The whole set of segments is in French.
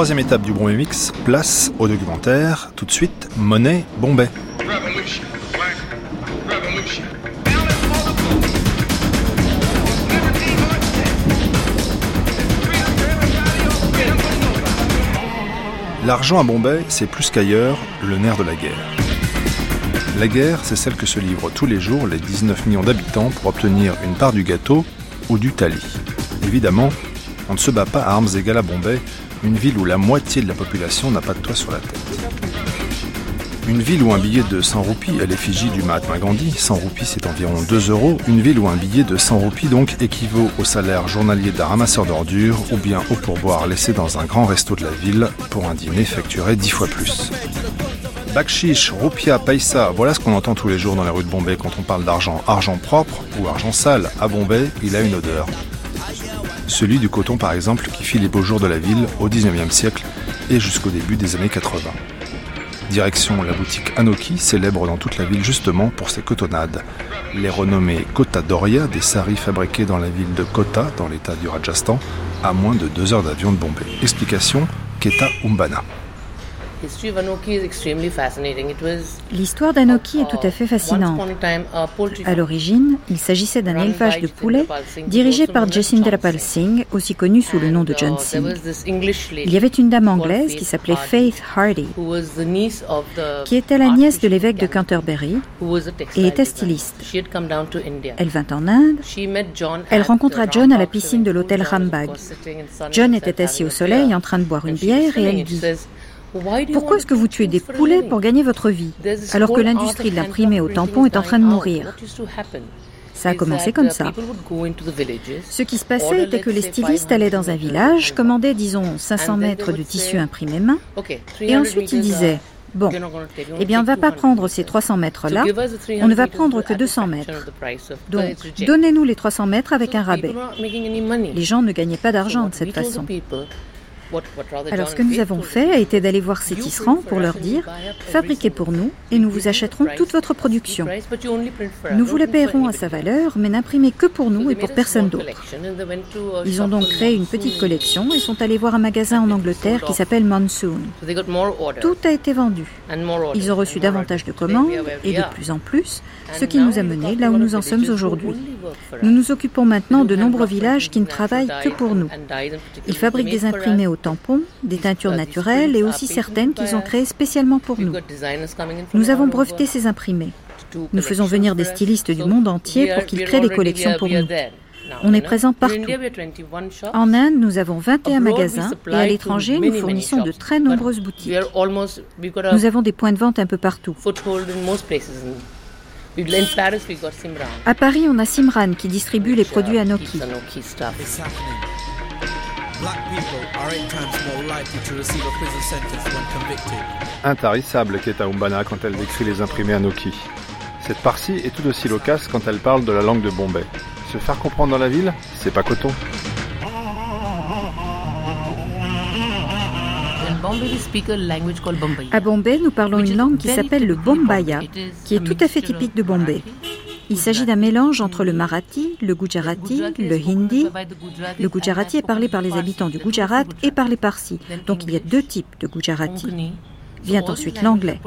troisième étape du Bombay Mix, place au documentaire. Tout de suite, Monet Bombay. L'argent à Bombay, c'est plus qu'ailleurs le nerf de la guerre. La guerre, c'est celle que se livrent tous les jours les 19 millions d'habitants pour obtenir une part du gâteau ou du tali. Évidemment, on ne se bat pas à armes égales à Bombay, une ville où la moitié de la population n'a pas de toit sur la tête. Une ville où un billet de 100 roupies à l'effigie du Mahatma Gandhi, 100 roupies c'est environ 2 euros, une ville où un billet de 100 roupies donc équivaut au salaire journalier d'un ramasseur d'ordures ou bien au pourboire laissé dans un grand resto de la ville pour un dîner facturé 10 fois plus. Bakshish, Rupia, Paisa, voilà ce qu'on entend tous les jours dans les rues de Bombay quand on parle d'argent. Argent propre ou argent sale. À Bombay, il a une odeur. Celui du coton par exemple qui fit les beaux jours de la ville au 19e siècle et jusqu'au début des années 80. Direction la boutique Anoki, célèbre dans toute la ville justement pour ses cotonnades. Les renommées Kota Doria, des saris fabriqués dans la ville de Kota, dans l'état du Rajasthan, à moins de deux heures d'avion de Bombay. Explication Keta Umbana. L'histoire d'Anoki est tout à fait fascinante. À l'origine, il s'agissait d'un élevage de poulets dirigé par Jacindra Pal Singh, aussi connu sous le nom de John Singh. Il y avait une dame anglaise qui s'appelait Faith Hardy, qui était la nièce de l'évêque de Canterbury et était styliste. Elle vint en Inde. Elle rencontra John à la piscine de l'hôtel Rambagh. John était assis au soleil en train de boire une bière et elle dit pourquoi est-ce que vous tuez des poulets pour gagner votre vie, alors que l'industrie de l'imprimer au tampon est en train de mourir? Ça a commencé comme ça. Ce qui se passait était que les stylistes allaient dans un village, commandaient, disons, 500 mètres de tissu imprimé main, et ensuite ils disaient Bon, eh bien, on ne va pas prendre ces 300 mètres-là, on ne va prendre que 200 mètres. Donc, donnez-nous les 300 mètres avec un rabais. Les gens ne gagnaient pas d'argent de cette façon. Alors ce que nous avons fait a été d'aller voir ces tisserands pour leur dire fabriquez pour nous et nous vous achèterons toute votre production. Nous vous la paierons à sa valeur, mais n'imprimez que pour nous et pour personne d'autre. Ils ont donc créé une petite collection et sont allés voir un magasin en Angleterre qui s'appelle Monsoon. Tout a été vendu. Ils ont reçu davantage de commandes et de plus en plus, ce qui nous a menés là où nous en sommes aujourd'hui. Nous nous occupons maintenant de nombreux villages qui ne travaillent que pour nous. Ils fabriquent des imprimés au tampons, des teintures naturelles et aussi certaines qu'ils ont créées spécialement pour nous. Nous avons breveté ces imprimés. Nous faisons venir des stylistes du monde entier pour qu'ils créent des collections pour nous. On est présent partout. En Inde, nous avons 21 magasins et à l'étranger, nous fournissons de très nombreuses boutiques. Nous avons des points de vente un peu partout. À Paris, on a Simran qui distribue les produits Anoki. Intarissable Keta Umbana quand elle décrit les imprimés Anoki. Cette partie est tout aussi loquace quand elle parle de la langue de Bombay. Se faire comprendre dans la ville, c'est pas coton. À Bombay, nous parlons une langue qui s'appelle le Bombaya, qui est tout à fait typique de Bombay. Il s'agit d'un mélange entre le marathi, le gujarati, le hindi. Le gujarati est parlé par les habitants du Gujarat et par les Parsis. Donc il y a deux types de gujarati. Vient ensuite l'anglais.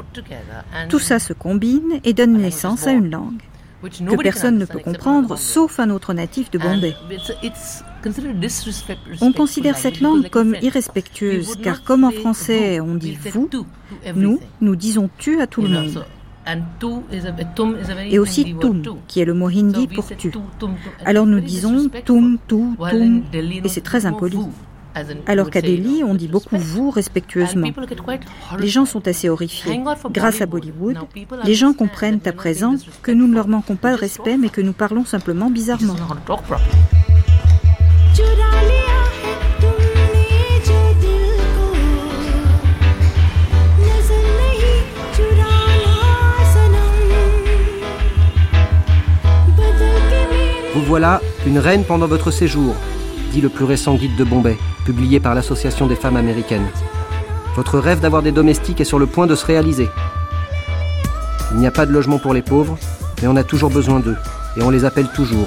Tout ça se combine et donne naissance à une langue que personne ne peut comprendre sauf un autre natif de Bombay. On considère cette langue comme irrespectueuse car comme en français on dit vous, nous, nous disons tu à tout le monde. Et aussi tum, qui est le mot hindi pour tu. Alors nous disons tum, tu, tum, et c'est très impoli. Alors qu'à Delhi, on dit beaucoup vous respectueusement. Les gens sont assez horrifiés. Grâce à Bollywood, les gens comprennent à présent que nous ne leur manquons pas de respect, mais que nous parlons simplement bizarrement. Vous voilà une reine pendant votre séjour, dit le plus récent guide de Bombay, publié par l'Association des femmes américaines. Votre rêve d'avoir des domestiques est sur le point de se réaliser. Il n'y a pas de logement pour les pauvres, mais on a toujours besoin d'eux, et on les appelle toujours.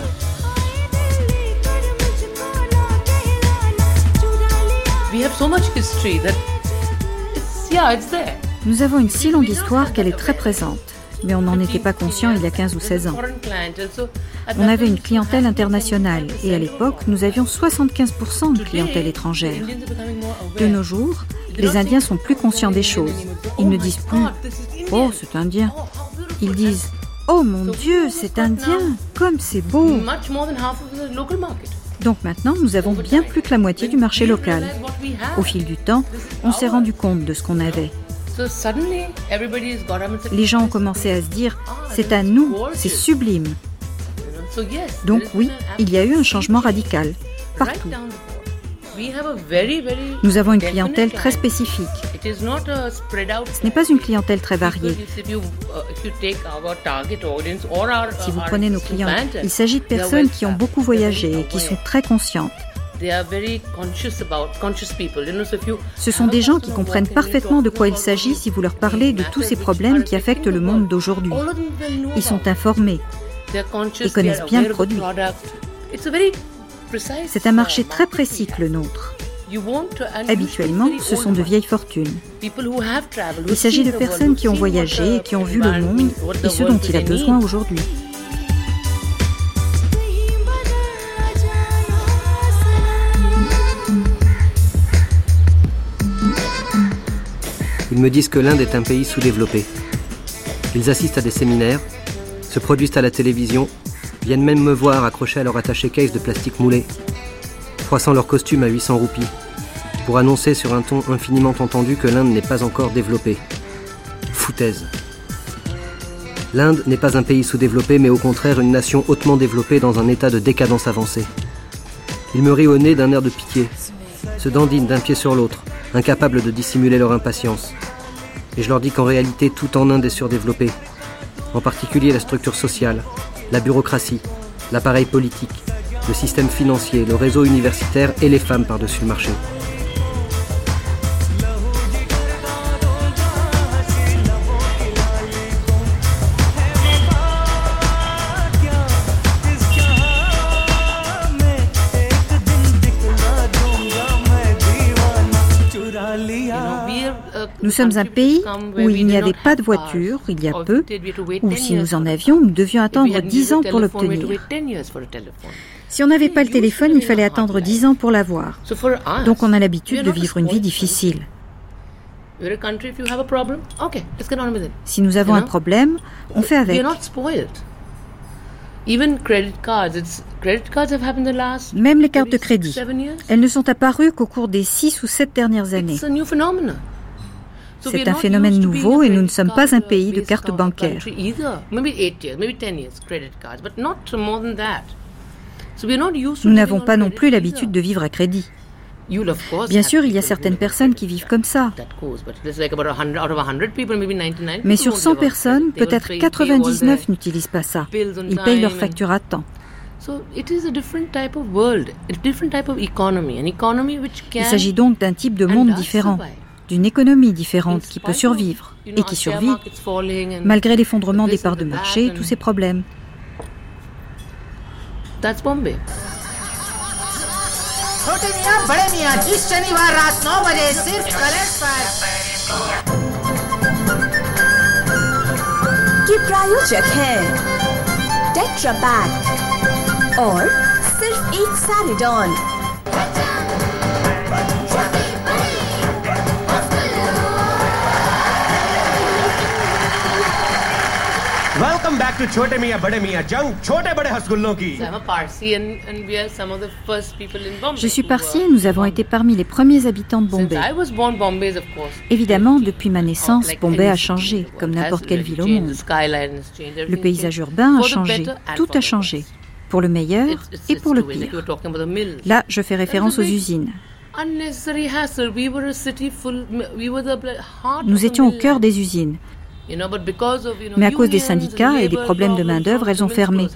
Nous avons une si longue histoire qu'elle est très présente, mais on n'en était pas conscient il y a 15 ou 16 ans. On avait une clientèle internationale et à l'époque, nous avions 75% de clientèle étrangère. De nos jours, les Indiens sont plus conscients des choses. Ils ne disent plus ⁇ Oh, c'est indien ⁇ Ils disent Oh mon Dieu, c'est indien, comme c'est beau Donc maintenant, nous avons bien plus que la moitié du marché local. Au fil du temps, on s'est rendu compte de ce qu'on avait. Les gens ont commencé à se dire, c'est à nous, c'est sublime. Donc oui, il y a eu un changement radical, partout. Nous avons une clientèle très spécifique. Ce n'est pas une clientèle très variée. Si vous prenez nos clients, il s'agit de personnes qui ont beaucoup voyagé et qui sont très conscientes. Ce sont des gens qui comprennent parfaitement de quoi il s'agit si vous leur parlez de tous ces problèmes qui affectent le monde d'aujourd'hui. Ils sont informés et connaissent bien le produit. C'est un marché très précis que le nôtre. Habituellement, ce sont de vieilles fortunes. Il s'agit de personnes qui ont voyagé et qui ont vu le monde et ce dont il a besoin aujourd'hui. Ils me disent que l'Inde est un pays sous-développé. Ils assistent à des séminaires, se produisent à la télévision viennent même me voir accroché à leur attaché case de plastique moulé, froissant leur costume à 800 roupies, pour annoncer sur un ton infiniment entendu que l'Inde n'est pas encore développée. Foutaise. L'Inde n'est pas un pays sous-développé, mais au contraire une nation hautement développée dans un état de décadence avancée. Ils me rient au nez d'un air de pitié, se dandinent d'un pied sur l'autre, incapables de dissimuler leur impatience. Et je leur dis qu'en réalité tout en Inde est surdéveloppé, en particulier la structure sociale, la bureaucratie, l'appareil politique, le système financier, le réseau universitaire et les femmes par-dessus le marché. Sommes un pays où il n'y avait pas de voiture il y a peu, ou si nous en avions, nous devions attendre 10 ans pour l'obtenir. Si on n'avait pas le téléphone, il fallait attendre 10 ans pour l'avoir. Donc on a l'habitude de vivre une vie difficile. Si nous avons un problème, on fait avec. Même les cartes de crédit, elles ne sont apparues qu'au cours des 6 ou 7 dernières années. C'est un phénomène nouveau et nous ne sommes pas un pays de cartes bancaires. Nous n'avons pas non plus l'habitude de vivre à crédit. Bien sûr, il y a certaines personnes qui vivent comme ça. Mais sur 100 personnes, peut-être 99 n'utilisent pas ça. Ils payent leurs factures à temps. Il s'agit donc d'un type de monde différent d'une économie différente qui peut survivre et qui survit malgré l'effondrement des parts de marché et tous ces problèmes. That's Bombay. ये प्रायोजक है tetra pack और सिर्फ एक Saridon Welcome back to Chote Mia Bade Mia Jung, Chote Bade Hasgullon ki. Je suis parsi et nous avons été parmi les premiers habitants de Bombay. Évidemment, depuis ma naissance, Bombay a changé, comme n'importe quelle ville au monde. Le paysage urbain a changé, tout a changé, pour le meilleur et pour le pire. Là, je fais référence aux usines. Nous étions au cœur des usines. Mais à cause des syndicats et des problèmes de main-d'œuvre, elles ont fermé.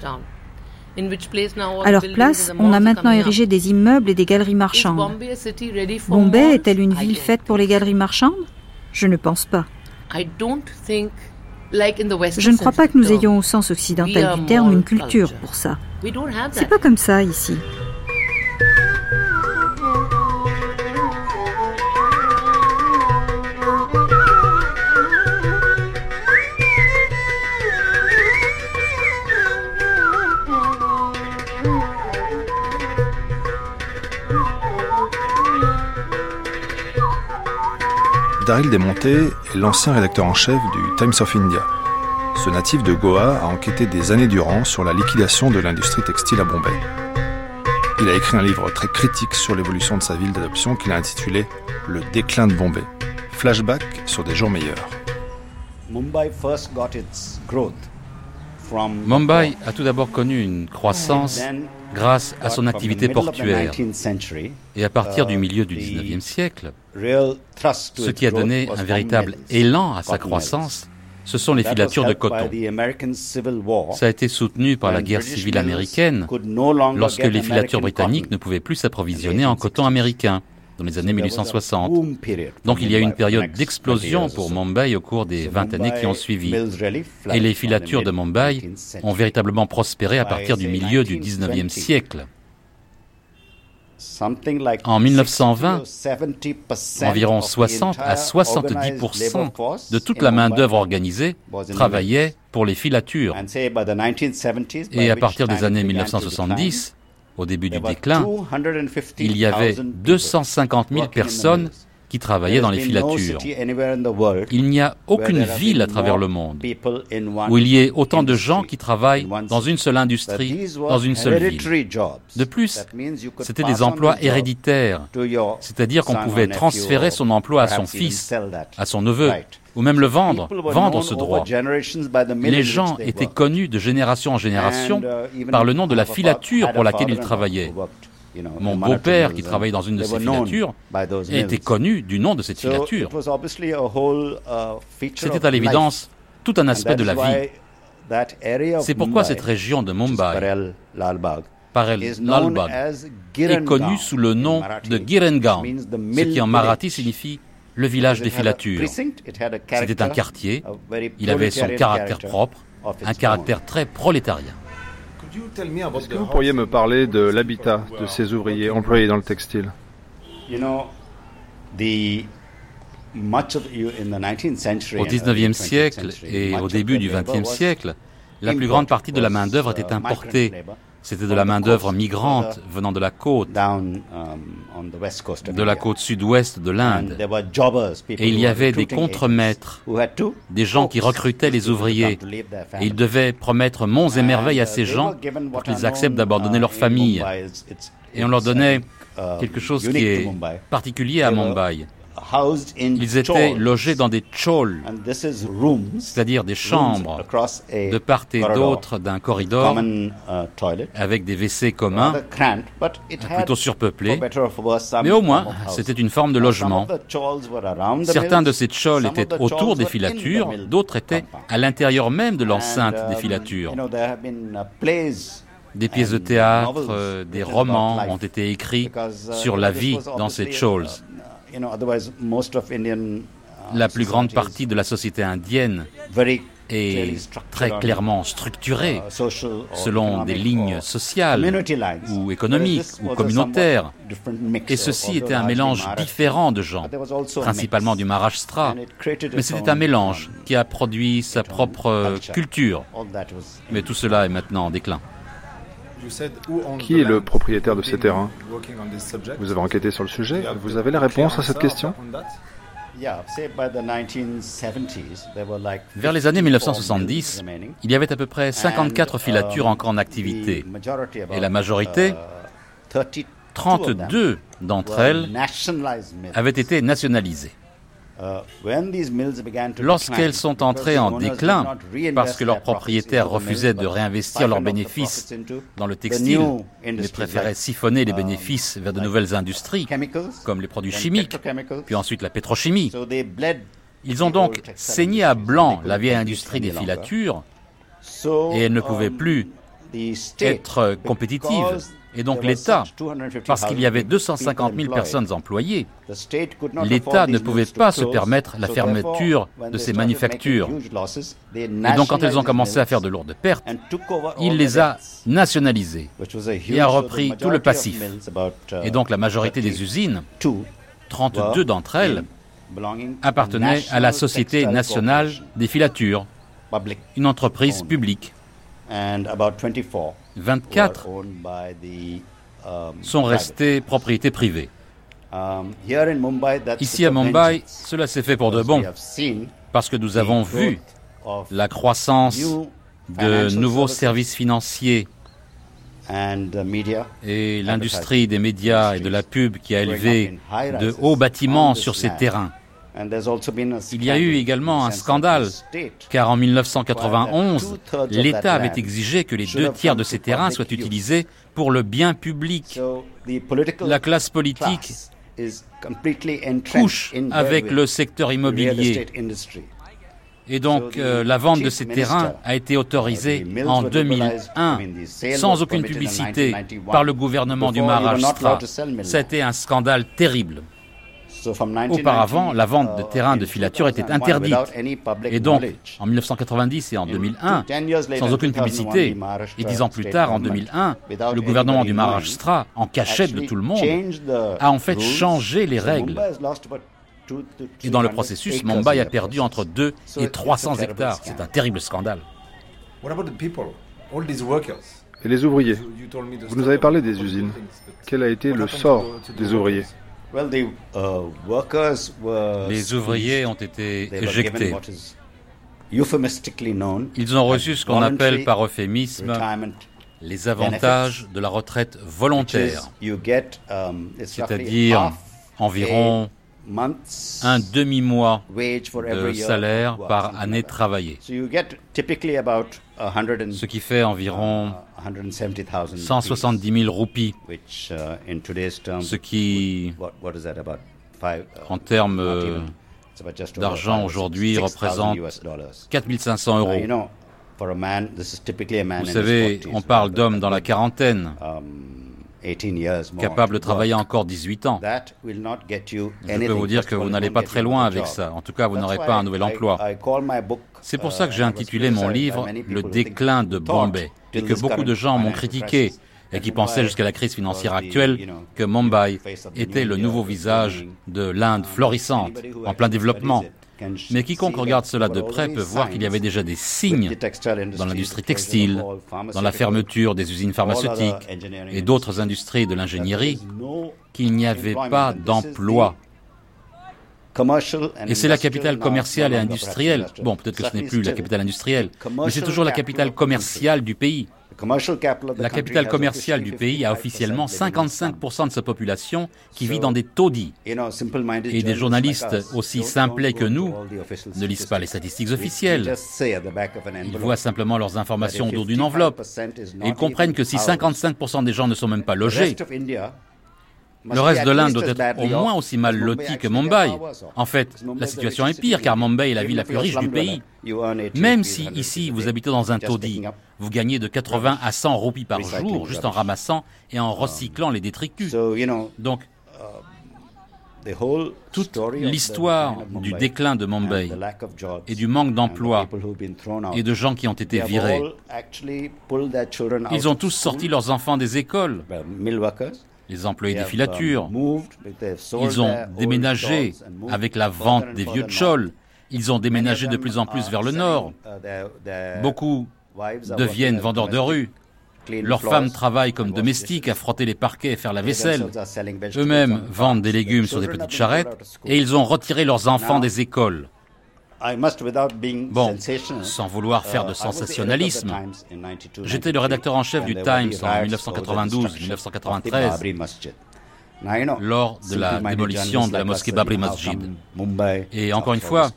À leur place, on a maintenant érigé des immeubles et des galeries marchandes. Bombay est-elle une ville faite pour les galeries marchandes? Je ne pense pas. Je ne crois pas que nous ayons au sens occidental du terme une culture pour ça. C'est pas comme ça ici. Daryl Desmonté est l'ancien rédacteur en chef du Times of India. Ce natif de Goa a enquêté des années durant sur la liquidation de l'industrie textile à Bombay. Il a écrit un livre très critique sur l'évolution de sa ville d'adoption qu'il a intitulé Le déclin de Bombay. Flashback sur des jours meilleurs. Mumbai a tout d'abord connu une croissance grâce à son activité portuaire. Et à partir du milieu du 19e siècle, ce qui a donné un véritable élan à sa croissance, ce sont les filatures de coton. Ça a été soutenu par la guerre civile américaine lorsque les filatures britanniques ne pouvaient plus s'approvisionner en coton américain dans les années 1860. Donc il y a eu une période d'explosion pour Mumbai au cours des 20 années qui ont suivi. Et les filatures de Mumbai ont véritablement prospéré à partir du milieu du 19e siècle. En 1920, environ 60 à 70% de toute la main-d'œuvre organisée travaillait pour les filatures. Et à partir des années 1970, au début du déclin, il y avait 250 000 personnes qui travaillaient dans les filatures. Il n'y a aucune ville à travers le monde où il y ait autant de gens qui travaillent dans une seule industrie, dans une seule ville. De plus, c'était des emplois héréditaires, c'est-à-dire qu'on pouvait transférer son emploi à son fils, à son neveu, ou même le vendre, vendre ce droit. Les gens étaient connus de génération en génération uh, par le nom de la filature pour laquelle ils travaillaient. Mon beau-père, qui travaillait dans une de ces filatures, était connu du nom de cette filature. Uh, C'était à l'évidence tout un aspect de la vie. C'est pourquoi cette région de Mumbai, Parel Lalbagh, est connue sous le nom de Girengaon, ce qui en marathi signifie le village des filatures. C'était un quartier, il avait son caractère propre, un caractère très prolétarien. Est-ce que vous pourriez me parler de l'habitat de ces ouvriers employés dans le textile? Au XIXe siècle et au début du XXe siècle, la plus grande partie de la main-d'œuvre était importée. C'était de la main-d'œuvre migrante venant de la côte, um, de la côte sud-ouest de l'Inde. Et il y avait des contremaîtres, des gens qui recrutaient les ouvriers. Et ils devaient promettre monts et merveilles à ces gens pour qu'ils acceptent d'abandonner leur famille. Et on leur donnait uh, quelque chose qui est particulier à Mumbai. Ils étaient logés dans des chols, c'est-à-dire des chambres de part et d'autre d'un corridor uh, avec des WC communs, plutôt surpeuplés, mais au moins c'était une forme de logement. Certains de ces chols étaient autour des filatures, d'autres étaient à l'intérieur même de l'enceinte des um, filatures. Des pièces de théâtre, euh, des romans ont été écrits uh, sur la vie dans ces chols. Uh, la plus grande partie de la société indienne est très clairement structurée uh, selon des lignes sociales ou économiques ou communautaires. Et ceci était un mélange différent de gens, principalement du Maharashtra. Mais c'était un mélange qui a produit sa propre culture. Mais tout cela est maintenant en déclin. Qui est le propriétaire de ces terrains? Vous avez enquêté sur le sujet? Vous avez la réponse à cette question? vers les années 1970, il y avait à peu près 54 filatures encore en activité. Et la majorité, 32 d'entre elles, avaient été nationalisées. Lorsqu'elles sont entrées en déclin parce que leurs propriétaires refusaient de réinvestir leurs bénéfices dans le textile, mais préféraient siphonner les bénéfices vers de nouvelles industries, comme les produits chimiques, puis ensuite la pétrochimie, ils ont donc saigné à blanc la vieille industrie des filatures et elles ne pouvaient plus être compétitives et donc l'État, parce qu'il y avait 250 000 personnes employées, l'État ne pouvait pas se permettre la fermeture de ces manufactures. Et donc quand elles ont commencé à faire de lourdes pertes, il les a nationalisées et a repris tout le passif. Et donc la majorité des usines, 32 d'entre elles, appartenaient à la Société nationale des filatures, une entreprise publique. 24 um, sont restés propriété privée. Um, Ici à Mumbai, cela s'est fait pour de bon, parce que nous avons vu la croissance de nouveaux services financiers et l'industrie des médias et de la pub qui a élevé de hauts bâtiments sur ces terrains. Il y a eu également un scandale, car en 1991, l'État avait exigé que les deux tiers de ces terrains soient utilisés pour le bien public. La classe politique couche avec le secteur immobilier. Et donc euh, la vente de ces terrains a été autorisée en 2001 sans aucune publicité par le gouvernement du Maharashtra. C'était un scandale terrible. Auparavant, la vente de terrains de filature était interdite. Et donc, en 1990 et en 2001, sans aucune publicité, et dix ans plus tard, en 2001, le gouvernement du Maharashtra, en cachette de tout le monde, a en fait changé les règles. Et dans le processus, Mumbai a perdu entre 2 et 300 hectares. C'est un terrible scandale. Et les ouvriers? Vous nous avez parlé des usines. Quel a été le sort des ouvriers? Uh, les ouvriers ont été éjectés. Ils ont reçu ce qu'on appelle par euphémisme les avantages de la retraite volontaire, um, c'est-à-dire environ un demi-mois de salaire par année travaillée, ce qui fait environ 170 000 roupies, ce qui, en termes euh, d'argent aujourd'hui, représente 4 500 euros. Vous savez, on parle d'hommes dans la quarantaine. Um, capable de travailler encore 18 ans. Je peux vous dire que vous n'allez pas très loin avec ça. En tout cas, vous n'aurez pas un nouvel emploi. C'est pour ça que j'ai uh, intitulé mon livre Le déclin de Bombay et que beaucoup de gens m'ont critiqué et qui pensaient jusqu'à la crise financière actuelle que Mumbai était le nouveau visage de l'Inde florissante, en plein développement. Mais quiconque regarde cela de près peut voir qu'il y avait déjà des signes dans l'industrie textile, dans la fermeture des usines pharmaceutiques et d'autres industries de l'ingénierie, qu'il n'y avait pas d'emploi. Et c'est la capitale commerciale et industrielle. Bon, peut-être que ce n'est plus la capitale industrielle, mais c'est toujours la capitale commerciale du pays. La capitale commerciale du pays a officiellement 55% de sa population qui vit dans des taudis. Et des journalistes aussi simplets que nous ne lisent pas les statistiques officielles. Ils voient simplement leurs informations au dos d'une enveloppe. Ils comprennent que si 55% des gens ne sont même pas logés, le reste de l'Inde doit être au moins aussi mal loti que Mumbai. En fait, la situation est pire car Mumbai est la ville la plus riche du pays. Même si ici vous habitez dans un taudis, vous gagnez de 80 à 100 roupies par jour juste en ramassant et en recyclant les détritus. Donc, toute l'histoire du déclin de Mumbai et du manque d'emploi et de gens qui ont été virés, ils ont tous sorti leurs enfants des écoles les employés des filatures. Ils ont déménagé avec la vente des vieux tchols. Ils ont déménagé de plus en plus vers le nord. Beaucoup deviennent vendeurs de rue. Leurs femmes travaillent comme domestiques à frotter les parquets et faire la vaisselle. Eux-mêmes vendent des légumes sur des petites charrettes et ils ont retiré leurs enfants des écoles. Bon, sans vouloir faire de uh, sensationnalisme, j'étais le rédacteur en chef du Times en 1992-1993 lors de la démolition de la mosquée Babri Masjid. Et encore une fois,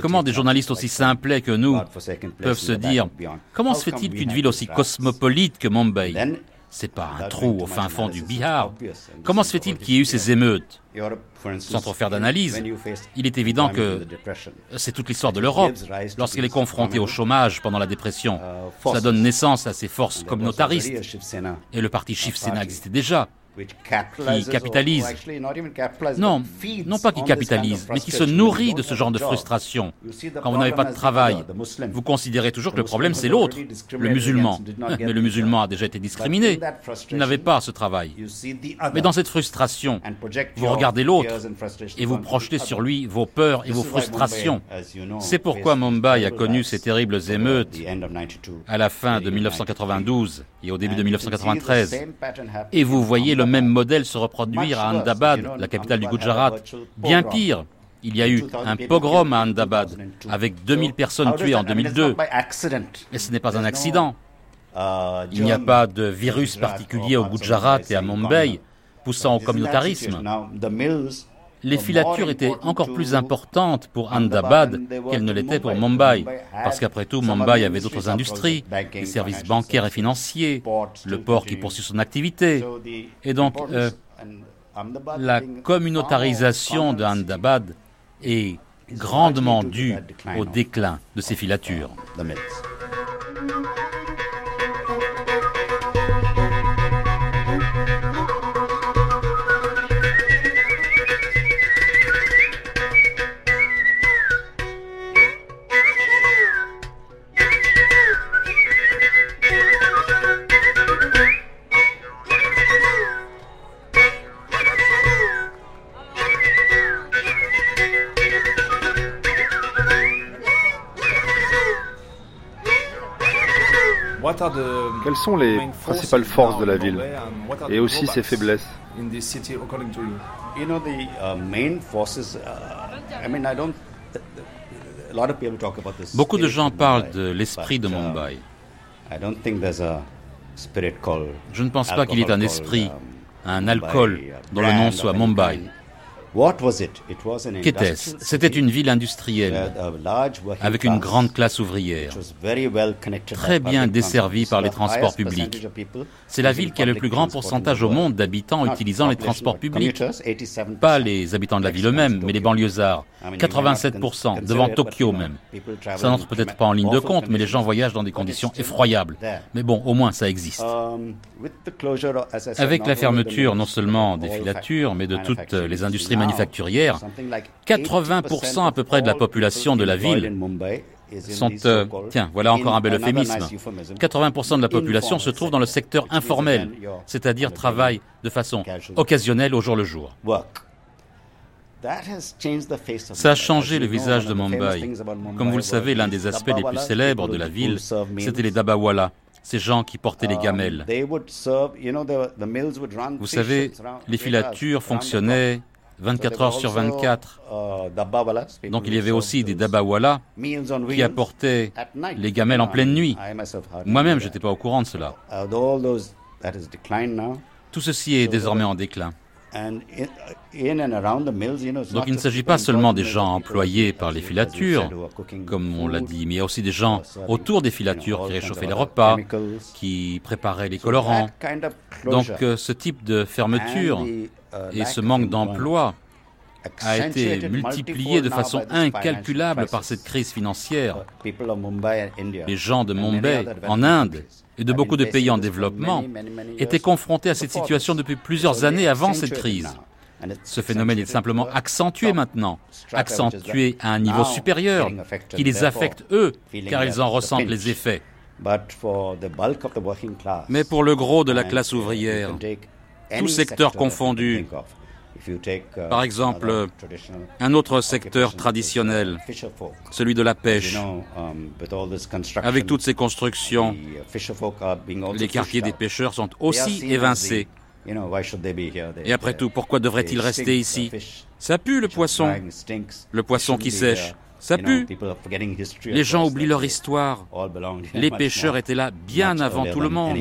comment des journalistes aussi simplets que nous peuvent se dire comment se fait-il qu'une ville aussi cosmopolite que Mumbai? C'est pas un trou au fin fond du Bihar. Comment se fait-il qu'il y ait eu ces émeutes Sans trop faire d'analyse, il est évident que c'est toute l'histoire de l'Europe. Lorsqu'elle est confrontée au chômage pendant la dépression, ça donne naissance à ces forces communautaristes. Et le parti Shiv Sena existait déjà qui capitalise. Non, non pas qui capitalise, mais qui se nourrit de ce genre de frustration. Quand vous n'avez pas de travail, vous considérez toujours que le problème c'est l'autre, le musulman. Mais le musulman a déjà été discriminé. Il n'avait pas ce travail. Mais dans cette frustration, vous regardez l'autre et vous projetez sur lui vos peurs et vos frustrations. C'est pourquoi Mumbai a connu ces terribles émeutes à la fin de 1992 et au début de 1993. Et vous voyez le même modèle se reproduire à Ahmedabad, la capitale du Gujarat. Bien pire, il y a eu un pogrom à Ahmedabad avec 2000 personnes tuées en 2002. Et ce n'est pas un accident. Il n'y a pas de virus particulier au Gujarat et à Mumbai poussant au communautarisme. Les filatures étaient encore plus importantes pour Ahmedabad qu'elles ne l'étaient pour Mumbai, parce qu'après tout, Mumbai avait d'autres industries, les services bancaires et financiers, le port qui poursuit son activité. Et donc, euh, la communautarisation d'Ahmedabad est grandement due au déclin de ces filatures. Quelles sont les principales forces de la ville et aussi ses faiblesses Beaucoup de gens parlent de l'esprit de uh, Mumbai. Je ne pense pas qu'il y ait un esprit, um, un alcool dont le nom soit Mumbai. Qu'était-ce? C'était une ville industrielle avec une grande classe ouvrière, très bien desservie par les transports publics. C'est la ville qui a le plus grand pourcentage au monde d'habitants utilisant les transports publics. Pas les habitants de la ville eux-mêmes, mais les banlieusards. 87%, devant Tokyo même. Ça n'entre peut-être pas en ligne de compte, mais les gens voyagent dans des conditions effroyables. Mais bon, au moins ça existe. Um, avec la fermeture non seulement des filatures, mais de toutes les industries manufacturières, 80% à peu près de la population de la ville sont... Euh, tiens, voilà encore un bel euphémisme. 80% de la population se trouve dans le secteur informel, c'est-à-dire travaille de façon occasionnelle au jour le jour. Ça a changé le visage de Mumbai. Comme vous le savez, l'un des aspects les plus célèbres de la ville, c'était les dabawala, ces gens qui portaient les gamelles. Vous savez, les filatures fonctionnaient 24 heures sur 24. Donc il y avait aussi des dabawala qui apportaient les gamelles en pleine nuit. Moi-même, je n'étais pas au courant de cela. Tout ceci est désormais en déclin. Donc il ne s'agit pas seulement des gens employés par les filatures, comme on l'a dit, mais il y a aussi des gens autour des filatures qui réchauffaient les repas, qui préparaient les colorants. Donc euh, ce type de fermeture et ce manque d'emploi a été multiplié de façon incalculable par cette crise financière. Les gens de Mumbai, en Inde, et de beaucoup de pays en développement étaient confrontés à cette situation depuis plusieurs années avant cette crise. Ce phénomène est simplement accentué maintenant, accentué à un niveau supérieur, qui les affecte eux, car ils en ressentent les effets. Mais pour le gros de la classe ouvrière, tout secteur confondu, Uh, Par exemple, un autre secteur traditionnel, celui de la pêche. Um, Avec toutes ces constructions, uh, les quartiers des pêcheurs sont aussi évincés. Et après tout, pourquoi devraient-ils rester ici? Ça pue le poisson. Le poisson qui sèche. Ça pue. Les gens oublient leur histoire. Les pêcheurs étaient là bien avant tout le monde.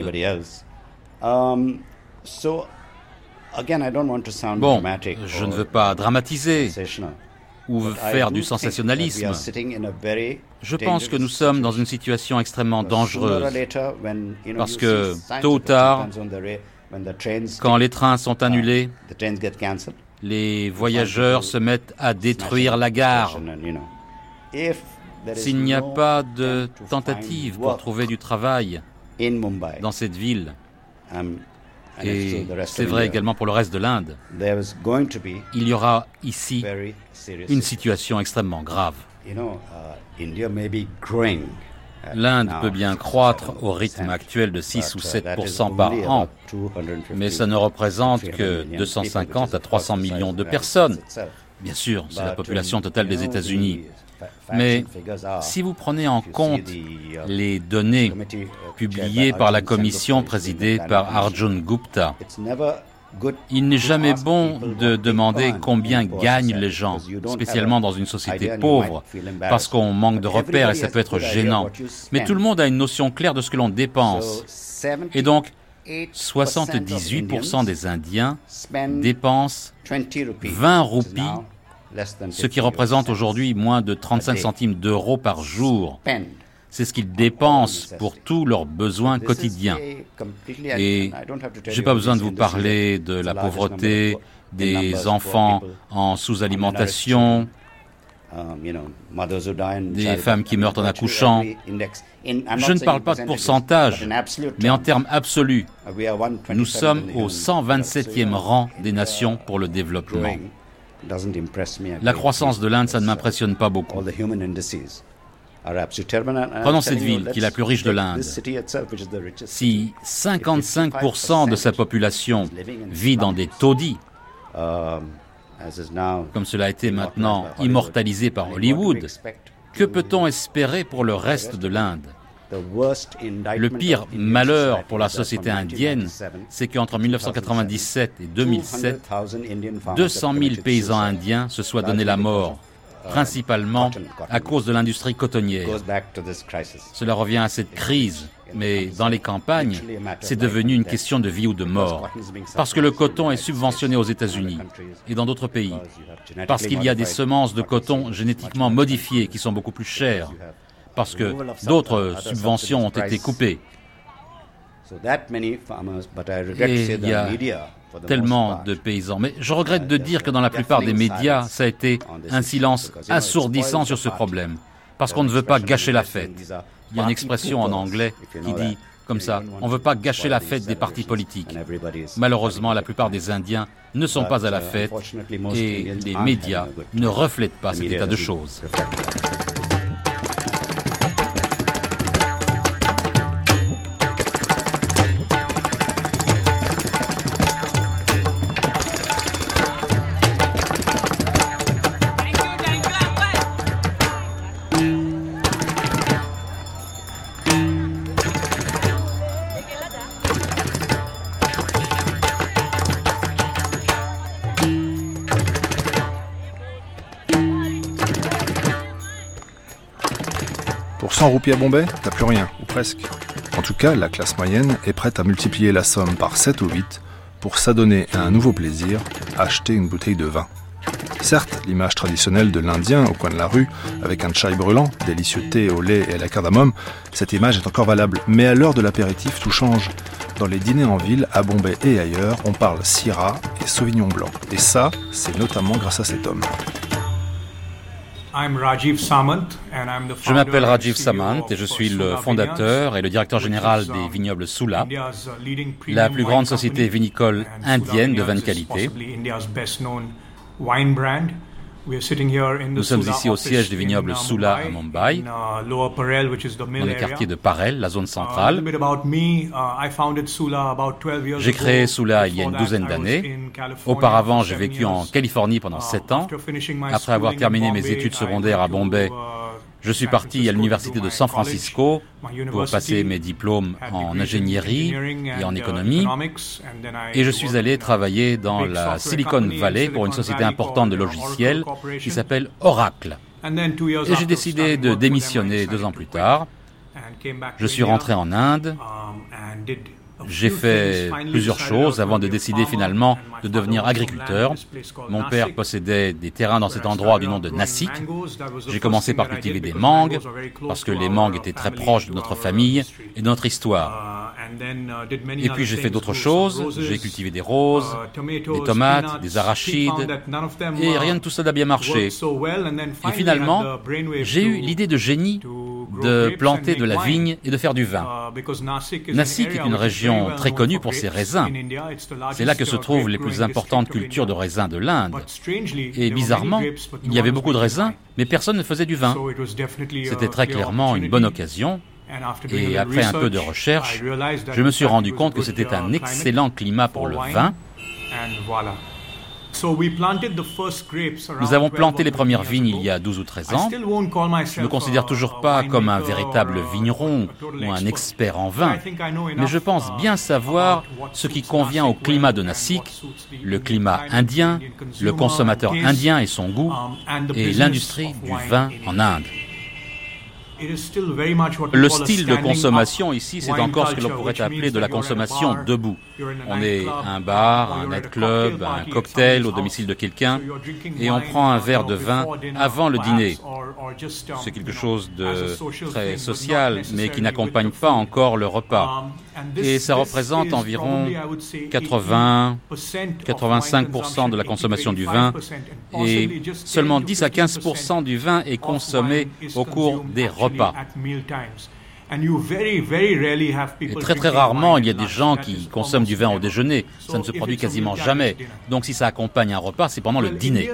Bon, je ne veux pas dramatiser ou faire du sensationnalisme. Je pense que nous sommes dans une situation extrêmement dangereuse parce que tôt ou tard, quand les trains sont uh, annulés, les voyageurs se mettent à détruire la gare. S'il n'y a pas de tentative pour trouver du travail dans cette ville, et c'est vrai également pour le reste de l'Inde. Il y aura ici une situation extrêmement grave. Uh, L'Inde peut bien croître au rythme actuel de 6 ou 7 uh, par an, mais ça ne représente que 250 à 300 millions de personnes. Bien sûr, c'est la population totale des États-Unis. Mais si vous prenez en compte les données publiées par la commission présidée par Arjun Gupta, il n'est jamais bon de demander combien gagnent les gens, spécialement dans une société pauvre, parce qu'on manque de repères et ça peut être gênant. Mais tout le monde a une notion claire de ce que l'on dépense. Et donc, 78% des Indiens dépensent 20 roupies, ce qui représente aujourd'hui moins de 35 centimes d'euros par jour. C'est ce qu'ils dépensent pour tous leurs besoins quotidiens. Et je n'ai pas besoin de vous parler de la pauvreté, des enfants en sous-alimentation, des femmes qui meurent en accouchant. Je ne parle pas de pourcentage, mais en termes absolus, nous sommes au 127e rang des nations pour le développement. La croissance de l'Inde, ça ne m'impressionne pas beaucoup. Prenons cette ville qui est la plus riche de l'Inde. Si 55% de sa population vit dans des taudis, um, comme cela a été maintenant immortalisé par Hollywood, que peut-on espérer pour le reste de l'Inde? Le pire malheur pour la société indienne, c'est qu'entre 1997 et 2007, 200 000 paysans indiens se soient donné la mort principalement à cause de l'industrie cotonnière. Cela revient à cette crise, mais dans les campagnes, c'est devenu une question de vie ou de mort, parce que le coton est subventionné aux États-Unis et dans d'autres pays, parce qu'il y a des semences de coton génétiquement modifiées qui sont beaucoup plus chères, parce que d'autres subventions ont été coupées. Et il y a tellement de paysans. Mais je regrette de dire que dans la plupart des médias, ça a été un silence assourdissant sur ce problème, parce qu'on ne veut pas gâcher la fête. Il y a une expression en anglais qui dit comme ça, on ne veut pas gâcher la fête des partis politiques. Malheureusement, la plupart des Indiens ne sont pas à la fête et les médias ne reflètent pas cet état de choses. 100 roupies à Bombay, t'as plus rien, ou presque. En tout cas, la classe moyenne est prête à multiplier la somme par 7 ou 8 pour s'adonner à un nouveau plaisir, acheter une bouteille de vin. Certes, l'image traditionnelle de l'Indien au coin de la rue, avec un chai brûlant, délicieux thé au lait et à la cardamome, cette image est encore valable. Mais à l'heure de l'apéritif, tout change. Dans les dîners en ville, à Bombay et ailleurs, on parle Syrah et Sauvignon blanc. Et ça, c'est notamment grâce à cet homme. Je m'appelle Rajiv Samant et je suis le fondateur et le directeur général des vignobles Sula, la plus grande société vinicole indienne de vin de qualité. Nous sommes ici au siège des vignobles Sula à Mumbai, uh, dans le quartier de Parel, la zone uh, centrale. Uh, j'ai créé Sula il y a une douzaine d'années. Auparavant, j'ai vécu en Californie pendant sept ans. Après avoir terminé mes études secondaires à Bombay, je suis parti à l'université de San Francisco pour passer mes diplômes en ingénierie et en économie. Et je suis allé travailler dans la Silicon Valley pour une société importante de logiciels qui s'appelle Oracle. Et j'ai décidé de démissionner deux ans plus tard. Je suis rentré en Inde j'ai fait plusieurs choses avant de décider finalement de devenir agriculteur. Mon père possédait des terrains dans cet endroit du nom de Nasik. J'ai commencé par cultiver des mangues, parce que les mangues étaient très proches de notre famille et de notre histoire. Et puis j'ai fait d'autres choses. J'ai cultivé des roses, des tomates, des arachides, et rien de tout ça n'a bien marché. Et finalement, j'ai eu l'idée de génie de planter de la vigne et de faire du vin. Nasik est une région très connue pour ses raisins. C'est là que se trouvent les plus importantes cultures de raisins de l'Inde. Et bizarrement, il y avait beaucoup de raisins, mais personne ne faisait du vin. C'était très clairement une bonne occasion. Et après un peu de recherche, je me suis rendu compte que c'était un excellent climat pour le vin. Nous avons planté les premières vignes il y a 12 ou 13 ans. Je ne me considère toujours pas comme un véritable vigneron ou un expert en vin, mais je pense bien savoir ce qui convient au climat de Nassik, le climat indien, le consommateur indien et son goût, et l'industrie du vin en Inde. Le style de consommation ici, c'est encore ce que l'on pourrait appeler de la consommation debout. On est un bar, un nightclub, un cocktail au domicile de quelqu'un et on prend un verre de vin avant le dîner. C'est quelque chose de très social, mais qui n'accompagne pas encore le repas. Et ça représente environ 80-85% de la consommation du vin et seulement 10 à 15% du vin est consommé au cours des repas. Et très très rarement, il y a des gens qui consomment du vin au déjeuner. Ça ne se produit quasiment jamais. Donc si ça accompagne un repas, c'est pendant le dîner.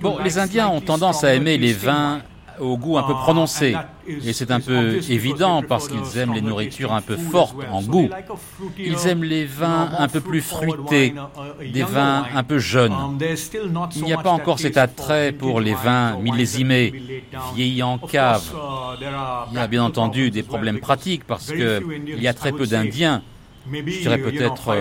Bon, les Indiens ont tendance à aimer les vins au goût un peu prononcé. Et c'est un peu évident parce qu'ils aiment les nourritures un peu fortes en goût. Ils aiment les vins un peu plus fruités, des vins un peu jeunes. Il n'y a pas encore cet attrait pour les vins millésimés, vieillis en cave. Il y a bien entendu des problèmes pratiques parce qu'il y a très peu d'Indiens je dirais peut-être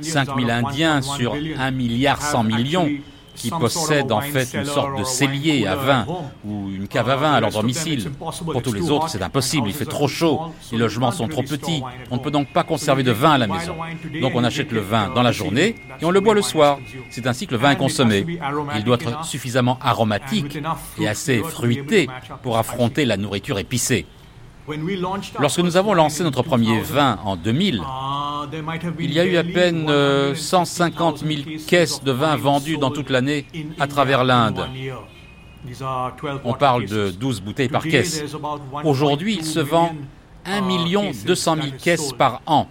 5000 Indiens sur 1 milliard 100 millions qui possèdent en fait une sorte de cellier à vin ou une cave à vin. À leur domicile. Pour tous les autres, c'est impossible, il fait trop chaud, les logements sont trop petits, on ne peut donc pas conserver de vin à la maison. Donc on achète le vin dans la journée et on le boit le soir. C'est ainsi que le vin est consommé. Il doit être suffisamment aromatique et assez fruité pour affronter la nourriture épicée. Lorsque nous avons lancé notre premier vin en 2000, il y a eu à peine 150 euh, 000 caisses de vin vendues dans toute l'année à travers l'Inde. On parle de 12 bouteilles par caisse. Aujourd'hui, il se vend 1 200 000 caisses par an.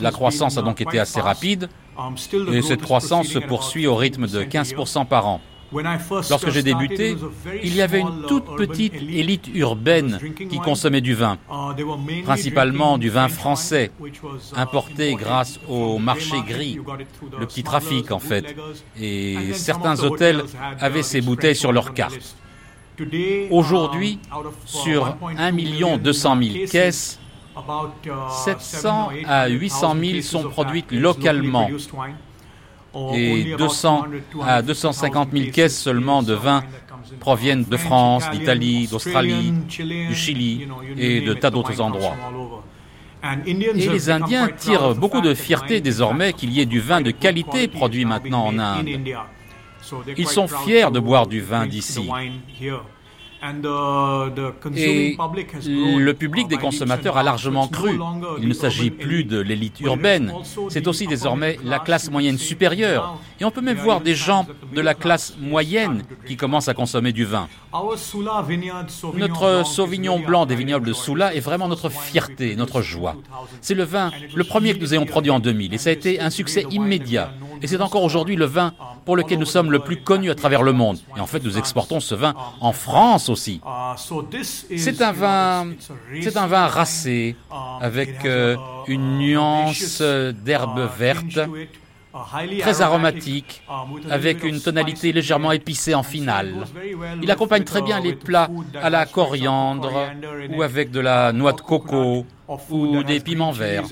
La croissance a donc été assez rapide et cette croissance se poursuit au rythme de 15% par an. Lorsque j'ai débuté, il y avait une toute petite élite urbaine qui consommait du vin, principalement du vin français, importé grâce au marché gris, le petit trafic en fait. Et certains hôtels avaient ces bouteilles sur leur carte. Aujourd'hui, sur 1 200 000 caisses, 700 à 800 000 sont produites localement et 200 à 250 000 caisses seulement de vin proviennent de France, d'Italie, d'Australie, du Chili et de tas d'autres endroits. Et les Indiens tirent beaucoup de fierté désormais qu'il y ait du vin de qualité produit maintenant en Inde. Ils sont fiers de boire du vin d'ici. Et le public des consommateurs a largement cru. Il ne s'agit plus de l'élite urbaine, c'est aussi désormais la classe moyenne supérieure. Et on peut même voir des gens de la classe moyenne qui commencent à consommer du vin. Notre Sauvignon blanc des vignobles de Sula est vraiment notre fierté, notre joie. C'est le vin, le premier que nous ayons produit en 2000, et ça a été un succès immédiat. Et c'est encore aujourd'hui le vin pour lequel nous sommes le plus connus à travers le monde. Et en fait, nous exportons ce vin en France aussi. C'est un vin, c'est un vin racé avec euh, une nuance d'herbe verte très aromatique, avec une tonalité légèrement épicée en finale. Il accompagne très bien les plats à la coriandre ou avec de la noix de coco ou des piments verts.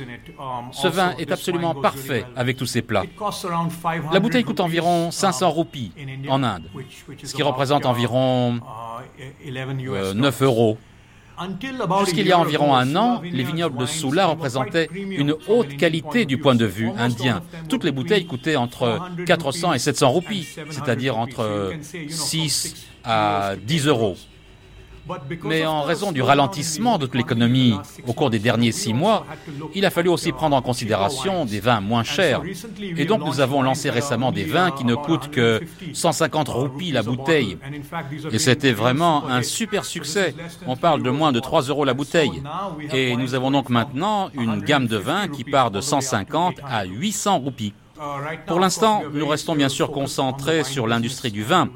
Ce vin est absolument parfait avec tous ces plats. La bouteille coûte environ 500 roupies en Inde, ce qui représente environ 9 euh, euros. Jusqu'il y a environ un an, les vignobles de Sula représentaient une haute qualité du point de vue indien. Toutes les bouteilles coûtaient entre 400 et 700 roupies, c'est-à-dire entre 6 à 10 euros. Mais en raison du ralentissement de l'économie au cours des derniers six mois, il a fallu aussi prendre en considération des vins moins chers. Et donc nous avons lancé récemment des vins qui ne coûtent que 150 roupies la bouteille. Et c'était vraiment un super succès. On parle de moins de 3 euros la bouteille. Et nous avons donc maintenant une gamme de vins qui part de 150 à 800 roupies. Pour l'instant, nous restons bien sûr concentrés sur l'industrie du vin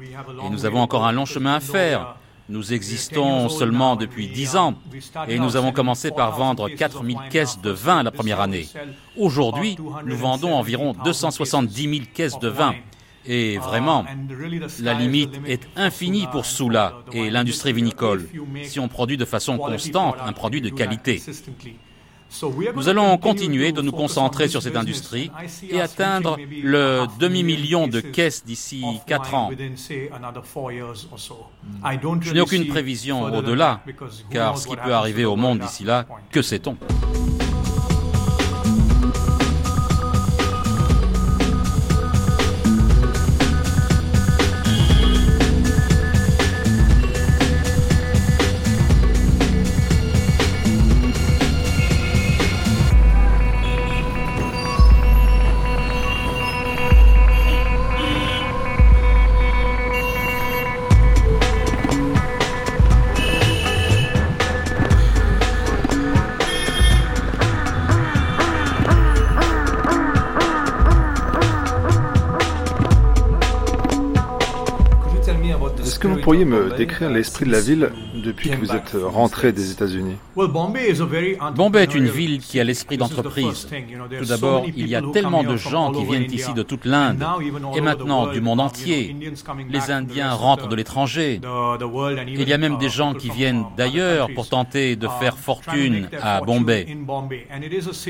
et nous avons encore un long chemin à faire. Nous existons seulement depuis dix ans et nous avons commencé par vendre 4000 caisses de vin la première année. Aujourd'hui, nous vendons environ 270 000 caisses de vin Et vraiment, la limite est infinie pour Sula et l'industrie vinicole si on produit de façon constante un produit de qualité. Nous allons continuer de nous concentrer sur cette industrie et atteindre le demi-million de caisses d'ici 4 ans. Je n'ai aucune prévision au-delà, car ce qui peut arriver au monde d'ici là, que sait-on? Pourriez me décrire l'esprit de la ville depuis que vous êtes rentré des États-Unis Bombay est une ville qui a l'esprit d'entreprise. Tout d'abord, il y a tellement de gens qui viennent ici de toute l'Inde et maintenant du monde entier. Les Indiens rentrent de l'étranger. Il y a même des gens qui viennent d'ailleurs pour tenter de faire fortune à Bombay.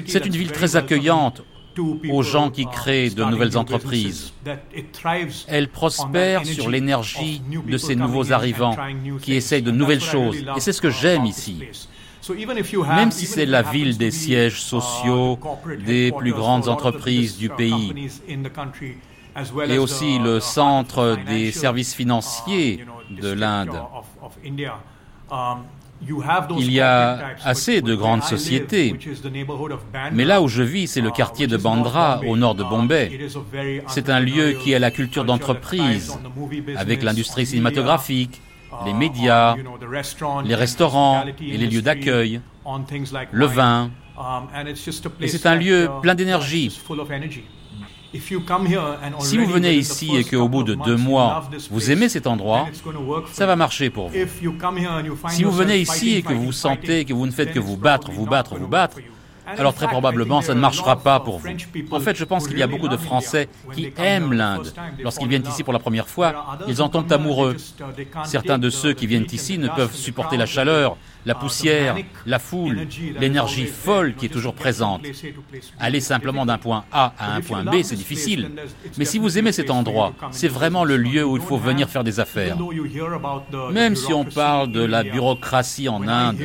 C'est une ville très accueillante aux gens qui créent de nouvelles entreprises. Elle prospère sur l'énergie de ces nouveaux arrivants qui essayent de nouvelles choses. Et c'est ce que j'aime ici. Même si c'est la ville des sièges sociaux, des plus grandes entreprises du pays, et aussi le centre des services financiers de l'Inde, il y a assez de grandes sociétés. Mais là où je vis, c'est le quartier de Bandra, au nord de Bombay. C'est un lieu qui a la culture d'entreprise, avec l'industrie cinématographique, les médias, les restaurants et les lieux d'accueil, le vin. Et c'est un lieu plein d'énergie. Si vous venez ici et qu'au bout de deux mois, vous aimez cet endroit, ça va marcher pour vous. Si vous venez ici et que vous sentez que vous ne faites que vous battre, vous battre, vous battre, alors très probablement ça ne marchera pas pour vous. En fait, je pense qu'il y a beaucoup de Français qui aiment l'Inde. Lorsqu'ils viennent ici pour la première fois, ils en tombent amoureux. Certains de ceux qui viennent ici ne peuvent supporter la chaleur, la poussière, la foule, l'énergie folle qui est toujours présente. Aller simplement d'un point A à un point B, c'est difficile. Mais si vous aimez cet endroit, c'est vraiment le lieu où il faut venir faire des affaires. Même si on parle de la bureaucratie en Inde,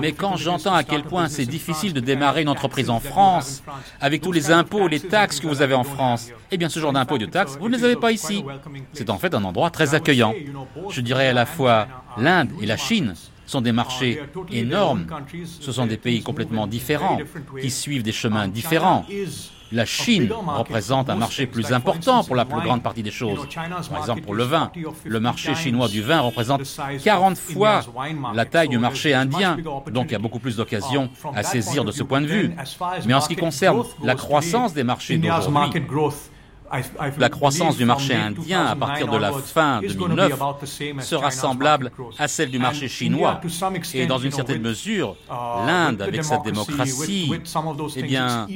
mais quand j'entends à quel point c'est difficile de démarrer une entreprise en France, avec tous les impôts, les taxes que vous avez en France, eh bien ce genre d'impôts et de taxes, vous ne les avez pas ici. C'est en fait un endroit très accueillant. Je dirais à la fois l'Inde et la Chine sont des marchés énormes. Ce sont des pays complètement différents, qui suivent des chemins différents. La Chine représente un marché plus important pour la plus grande partie des choses. Par exemple, pour le vin, le marché chinois du vin représente 40 fois la taille du marché indien, donc il y a beaucoup plus d'occasions à saisir de ce point de vue. Mais en ce qui concerne la croissance des marchés d'aujourd'hui, la croissance du marché indien à partir de la fin 2009 sera semblable à celle du marché chinois. Et dans une certaine mesure, uh, l'Inde, avec sa démocratie, eh bien,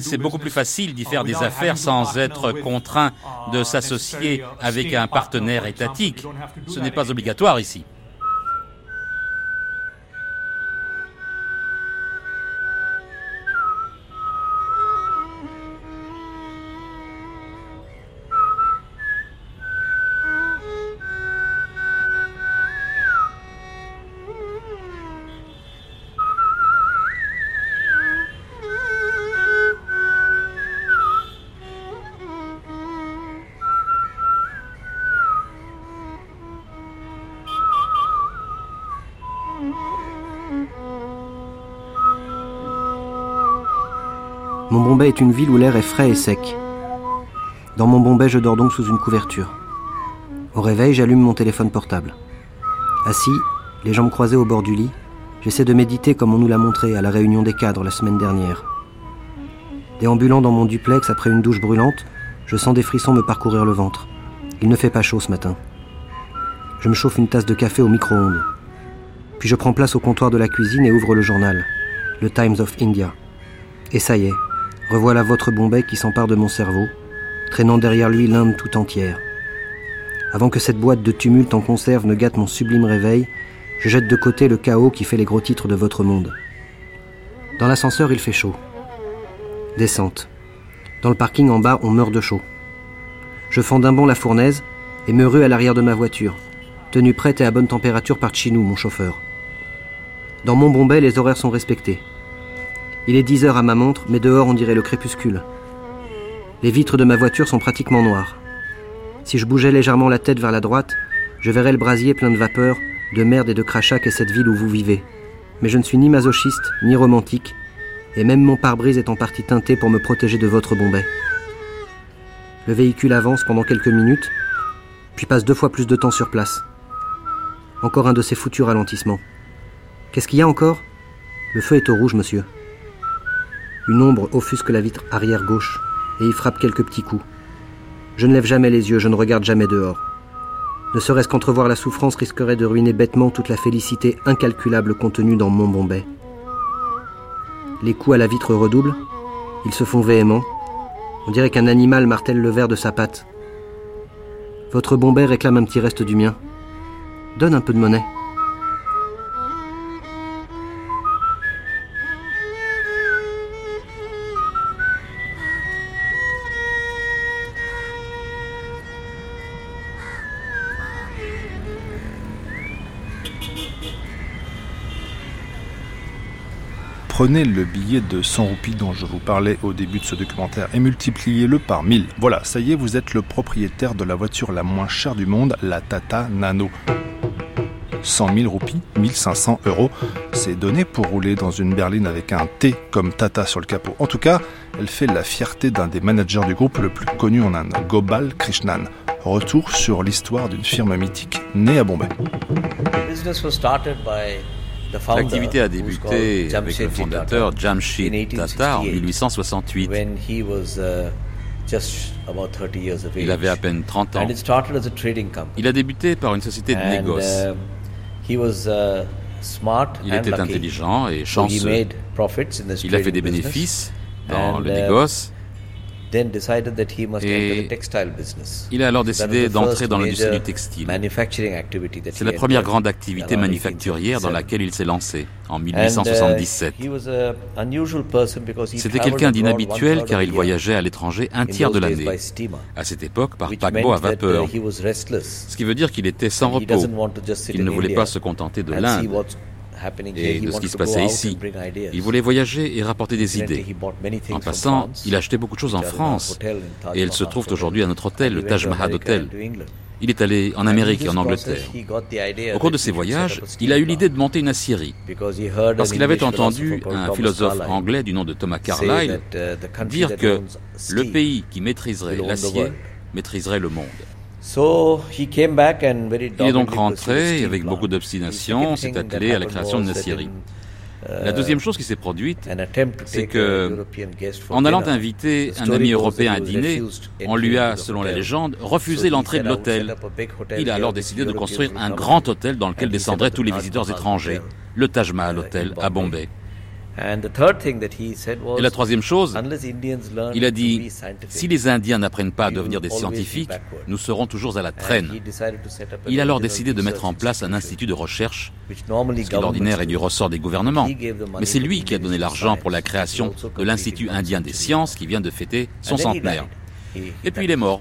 c'est beaucoup plus facile d'y faire des affaires sans être contraint de uh, s'associer avec un partenaire étatique. Ce n'est pas obligatoire ici. Mon Bombay est une ville où l'air est frais et sec. Dans mon Bombay, je dors donc sous une couverture. Au réveil, j'allume mon téléphone portable. Assis, les jambes croisées au bord du lit, j'essaie de méditer comme on nous l'a montré à la réunion des cadres la semaine dernière. Déambulant dans mon duplex après une douche brûlante, je sens des frissons me parcourir le ventre. Il ne fait pas chaud ce matin. Je me chauffe une tasse de café au micro-ondes. Puis je prends place au comptoir de la cuisine et ouvre le journal, le Times of India. Et ça y est, Revoilà votre Bombay qui s'empare de mon cerveau, traînant derrière lui l'Inde tout entière. Avant que cette boîte de tumulte en conserve ne gâte mon sublime réveil, je jette de côté le chaos qui fait les gros titres de votre monde. Dans l'ascenseur, il fait chaud. Descente. Dans le parking en bas, on meurt de chaud. Je fends d'un bond la fournaise et me rue à l'arrière de ma voiture, tenue prête et à bonne température par Chinou, mon chauffeur. Dans mon Bombay, les horaires sont respectés. Il est 10 heures à ma montre, mais dehors on dirait le crépuscule. Les vitres de ma voiture sont pratiquement noires. Si je bougeais légèrement la tête vers la droite, je verrais le brasier plein de vapeur, de merde et de crachat qu'est cette ville où vous vivez. Mais je ne suis ni masochiste, ni romantique, et même mon pare-brise est en partie teinté pour me protéger de votre Bombay. Le véhicule avance pendant quelques minutes, puis passe deux fois plus de temps sur place. Encore un de ces foutus ralentissements. Qu'est-ce qu'il y a encore? Le feu est au rouge, monsieur. Une ombre offusque la vitre arrière gauche et y frappe quelques petits coups. Je ne lève jamais les yeux, je ne regarde jamais dehors. Ne serait-ce qu'entrevoir la souffrance risquerait de ruiner bêtement toute la félicité incalculable contenue dans mon Bombay. Les coups à la vitre redoublent, ils se font véhéments. On dirait qu'un animal martèle le verre de sa patte. Votre Bombay réclame un petit reste du mien. Donne un peu de monnaie. Prenez le billet de 100 roupies dont je vous parlais au début de ce documentaire et multipliez-le par 1000. Voilà, ça y est, vous êtes le propriétaire de la voiture la moins chère du monde, la Tata Nano. 100 000 roupies, 1500 euros. C'est donné pour rouler dans une berline avec un T comme Tata sur le capot. En tout cas, elle fait la fierté d'un des managers du groupe le plus connu en Inde, Gobal Krishnan. Retour sur l'histoire d'une firme mythique née à Bombay. L'activité a débuté avec le fondateur Jamshid Tata en 1868. Uh, Il avait à peine 30 ans. Il a débuté par une société de négoce. Uh, uh, Il était intelligent et chanceux. Il a fait des bénéfices dans le négoce et il a alors décidé d'entrer dans l'industrie du textile. C'est la première grande activité manufacturière dans laquelle il s'est lancé en 1877. Uh, C'était quelqu'un d'inhabituel car il voyageait à l'étranger un tiers de l'année. À cette époque, par paquebot à vapeur. Ce qui veut dire qu'il était sans repos. Il ne voulait pas se contenter de l'Inde et de ce qui se passait ici. Il voulait voyager et rapporter des idées. En passant, il achetait beaucoup de choses en France et elles se trouvent aujourd'hui à notre hôtel, le Taj Mahal Hotel. Il est allé en Amérique et en Angleterre. Au cours de ses voyages, il a eu l'idée de monter une aciérie parce qu'il avait entendu un philosophe anglais du nom de Thomas Carlyle uh, dire que le pays qui maîtriserait l'acier maîtriserait le monde. Il est donc rentré avec beaucoup d'obstination, s'est attelé à la création de Nassiri. La deuxième chose qui s'est produite, c'est que, en allant inviter un ami européen à dîner, on lui a, selon la légende, refusé l'entrée de l'hôtel. Il a alors décidé de construire un grand hôtel dans lequel descendraient tous les visiteurs étrangers, le Taj Mahal Hotel à Bombay. Et la troisième chose, il a dit, si les Indiens n'apprennent pas à devenir des scientifiques, nous serons toujours à la traîne. Il a alors décidé de mettre en place un institut de recherche, ce qui d'ordinaire est du ressort des gouvernements. Mais c'est lui qui a donné l'argent pour la création de l'Institut indien des sciences qui vient de fêter son centenaire. Et puis il est mort.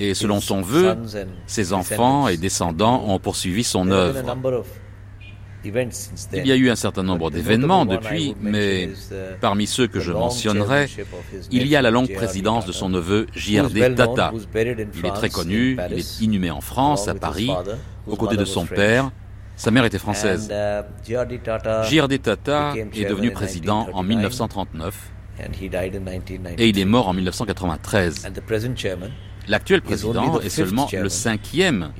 Et selon son vœu, ses enfants et descendants ont poursuivi son œuvre. Il y a eu un certain nombre d'événements depuis, mais parmi ceux que je mentionnerai, il y a la longue présidence de son neveu J.R.D. Tata. Il est très connu, il est inhumé en France, à Paris, aux côtés de son père. Sa mère était française. J.R.D. Tata est devenu président en 1939 et il est mort en 1993. L'actuel président est seulement le cinquième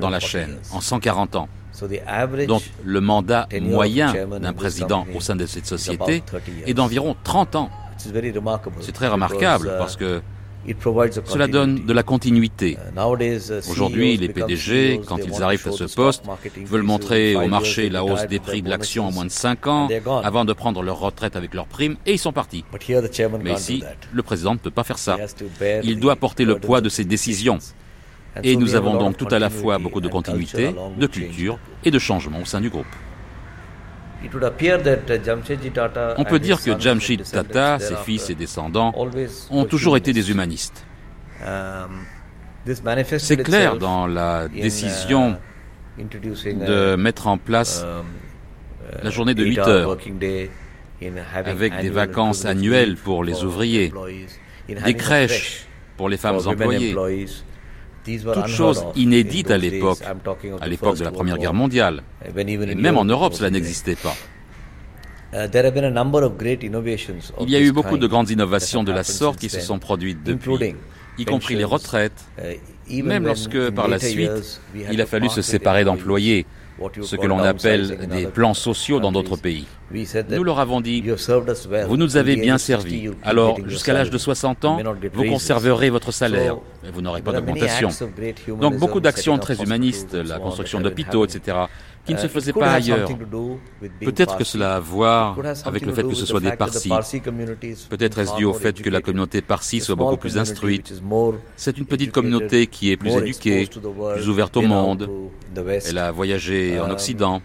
dans la chaîne en 140 ans. Donc le mandat moyen d'un président au sein de cette société est d'environ 30 ans. C'est très remarquable parce que Cela donne de la continuité. Aujourd'hui, les PDG, quand ils arrivent à ce poste, veulent montrer au marché la hausse des prix de l'action en moins de 5 ans, avant de prendre leur retraite avec leurs primes, et ils sont partis. Mais ici, le président ne peut pas faire ça. Il doit porter le poids de ses décisions. Et nous avons donc tout à la fois beaucoup de continuité, de culture et de changement au sein du groupe. On peut dire que Jamshid Tata, ses fils et descendants, ont toujours été des humanistes. C'est clair dans la décision de mettre en place la journée de 8 heures, avec des vacances annuelles pour les ouvriers, des crèches pour les femmes employées, toutes choses inédites à l'époque, à l'époque de la Première Guerre mondiale. Et même en Europe, cela n'existait pas. Il y a eu beaucoup de grandes innovations de la sorte qui se sont produites depuis, y compris les retraites, même lorsque par la suite il a fallu se séparer d'employés, ce que l'on appelle des plans sociaux dans d'autres pays. Nous leur avons dit, vous nous avez bien servi, alors jusqu'à l'âge de 60 ans, vous conserverez votre salaire, mais vous n'aurez pas d'augmentation. Donc beaucoup d'actions très humanistes, la construction d'hôpitaux, etc., qui ne se faisaient pas ailleurs. Peut-être que cela a à voir avec le fait que ce soit des Parsis. Peut-être est-ce dû au fait que la communauté Parsi soit beaucoup plus instruite. C'est une petite communauté qui est plus éduquée, plus ouverte au monde. Elle a voyagé en Occident.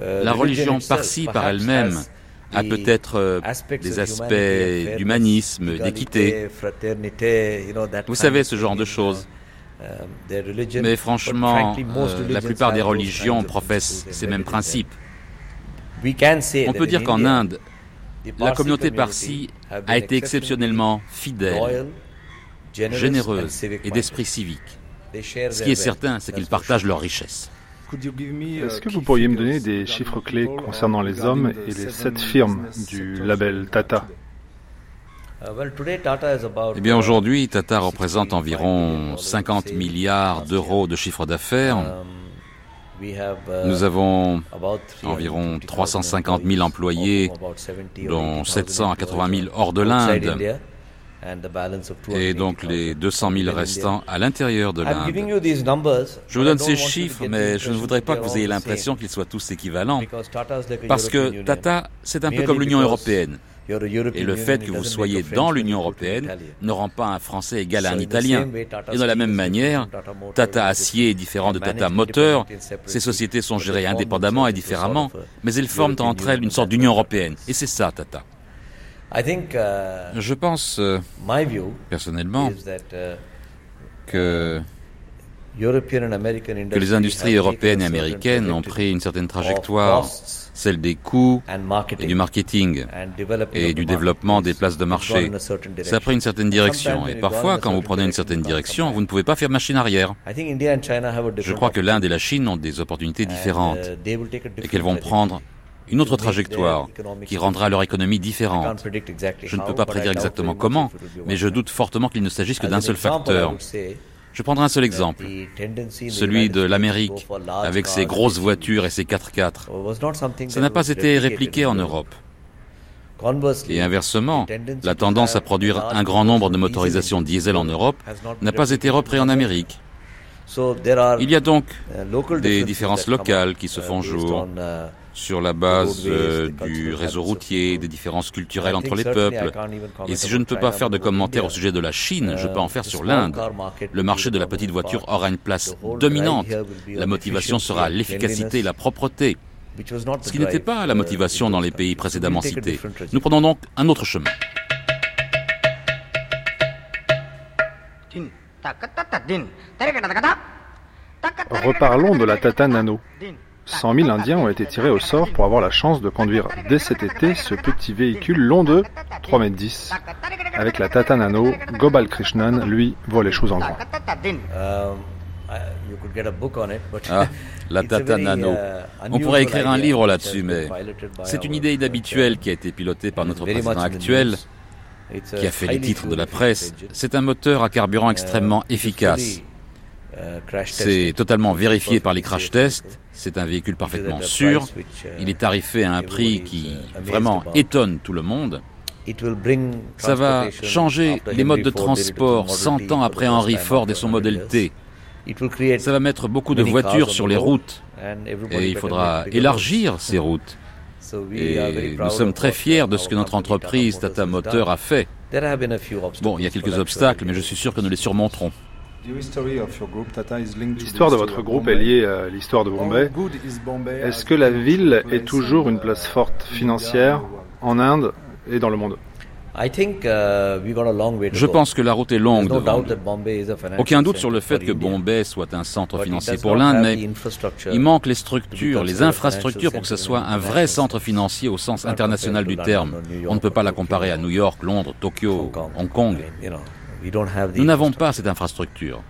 La religion Parsi par elle-même a peut-être euh, des aspects d'humanisme, d'équité. Vous savez, ce genre de choses. Mais franchement, euh, la plupart des religions professent ces mêmes principes. On peut dire qu'en Inde, la communauté parsi a été exceptionnellement fidèle, généreuse et d'esprit civique. Ce qui est certain, c'est qu'ils partagent leurs richesses. Est-ce que vous pourriez me donner des chiffres clés concernant les hommes et les sept firmes du label Tata? Eh bien aujourd'hui, Tata représente environ 50 milliards d'euros de chiffre d'affaires. Nous avons environ 350 000 employés, dont 700 à 80 000 hors de l'Inde, et donc les 200 000 restants à l'intérieur de l'Inde. Je vous donne ces chiffres, mais je ne voudrais pas que vous ayez l'impression qu'ils soient tous équivalents, parce que Tata, c'est un peu comme l'Union européenne. Et le fait que vous soyez dans l'Union européenne ne rend pas un Français égal à un Italien. Et de la même manière, Tata Acier est différent de Tata Moteur. Ces sociétés sont gérées indépendamment et différemment, mais elles forment entre elles une sorte d'Union européenne. Et c'est ça, Tata. Je pense, euh, personnellement, que que les industries européennes et américaines ont pris une certaine trajectoire celle des coûts et du marketing et du développement des places de marché. Ça a pris une certaine direction et parfois quand vous prenez une certaine direction, vous ne pouvez pas faire machine arrière. Je crois que l'Inde et la Chine ont des opportunités différentes et qu'elles vont prendre une autre trajectoire qui rendra leur économie différente. Je ne peux pas prédire exactement comment, mais je doute fortement qu'il ne s'agisse que d'un seul facteur. Je prendrai un seul exemple, celui de l'Amérique, avec ses grosses voitures et ses 4x4. Ça n'a pas été répliqué en Europe. Et inversement, la tendance à produire un grand nombre de motorisations diesel en Europe n'a pas été repris en Amérique. Il y a donc des différences locales qui se font jour sur la base euh, du réseau routier, des différences culturelles entre les peuples. Et si je ne peux pas faire de commentaires au sujet de la Chine, je peux en faire sur l'Inde. Le marché de la petite voiture aura une place dominante. La motivation sera l'efficacité et la propreté. Ce qui n'était pas la motivation dans les pays précédemment cités. Nous prenons donc un autre chemin. Reparlons de la Tata Nano. 100 000 Indiens ont été tirés au sort pour avoir la chance de conduire dès cet été ce petit véhicule long de 3 m 10. Avec la Tata Nano, Gobal Krishnan, lui, voit les choses en grand. Ah, la Tata Nano. On pourrait écrire un livre là-dessus, mais c'est une idée inhabituelle qui a été pilotée par notre président actuel, qui a fait les titres de la presse. C'est un moteur à carburant extrêmement efficace. C'est totalement vérifié par les crash tests. C'est un véhicule parfaitement sûr. Il est tarifé à un prix qui vraiment étonne tout le monde. Ça va changer les modes de transport 100 ans après Henry Ford et son modèle T. Ça va mettre beaucoup de voitures sur les routes et il faudra élargir ces routes. Et nous sommes très fiers de ce que notre entreprise Tata Motor a fait. Bon, il y a quelques obstacles, mais je suis sûr que nous les surmonterons. L'histoire de votre groupe est liée à l'histoire de Bombay. Est-ce que la ville est toujours une place forte financière en Inde et dans le monde? Je pense que la route est longue devant Aucun doute sur le fait que Bombay soit un centre financier pour l'Inde, mais il manque les structures, les infrastructures pour que ce soit un vrai centre financier au sens international du terme. On ne peut pas la comparer à New York, Londres, Tokyo, Hong Kong. Nous n'avons pas cette infrastructure.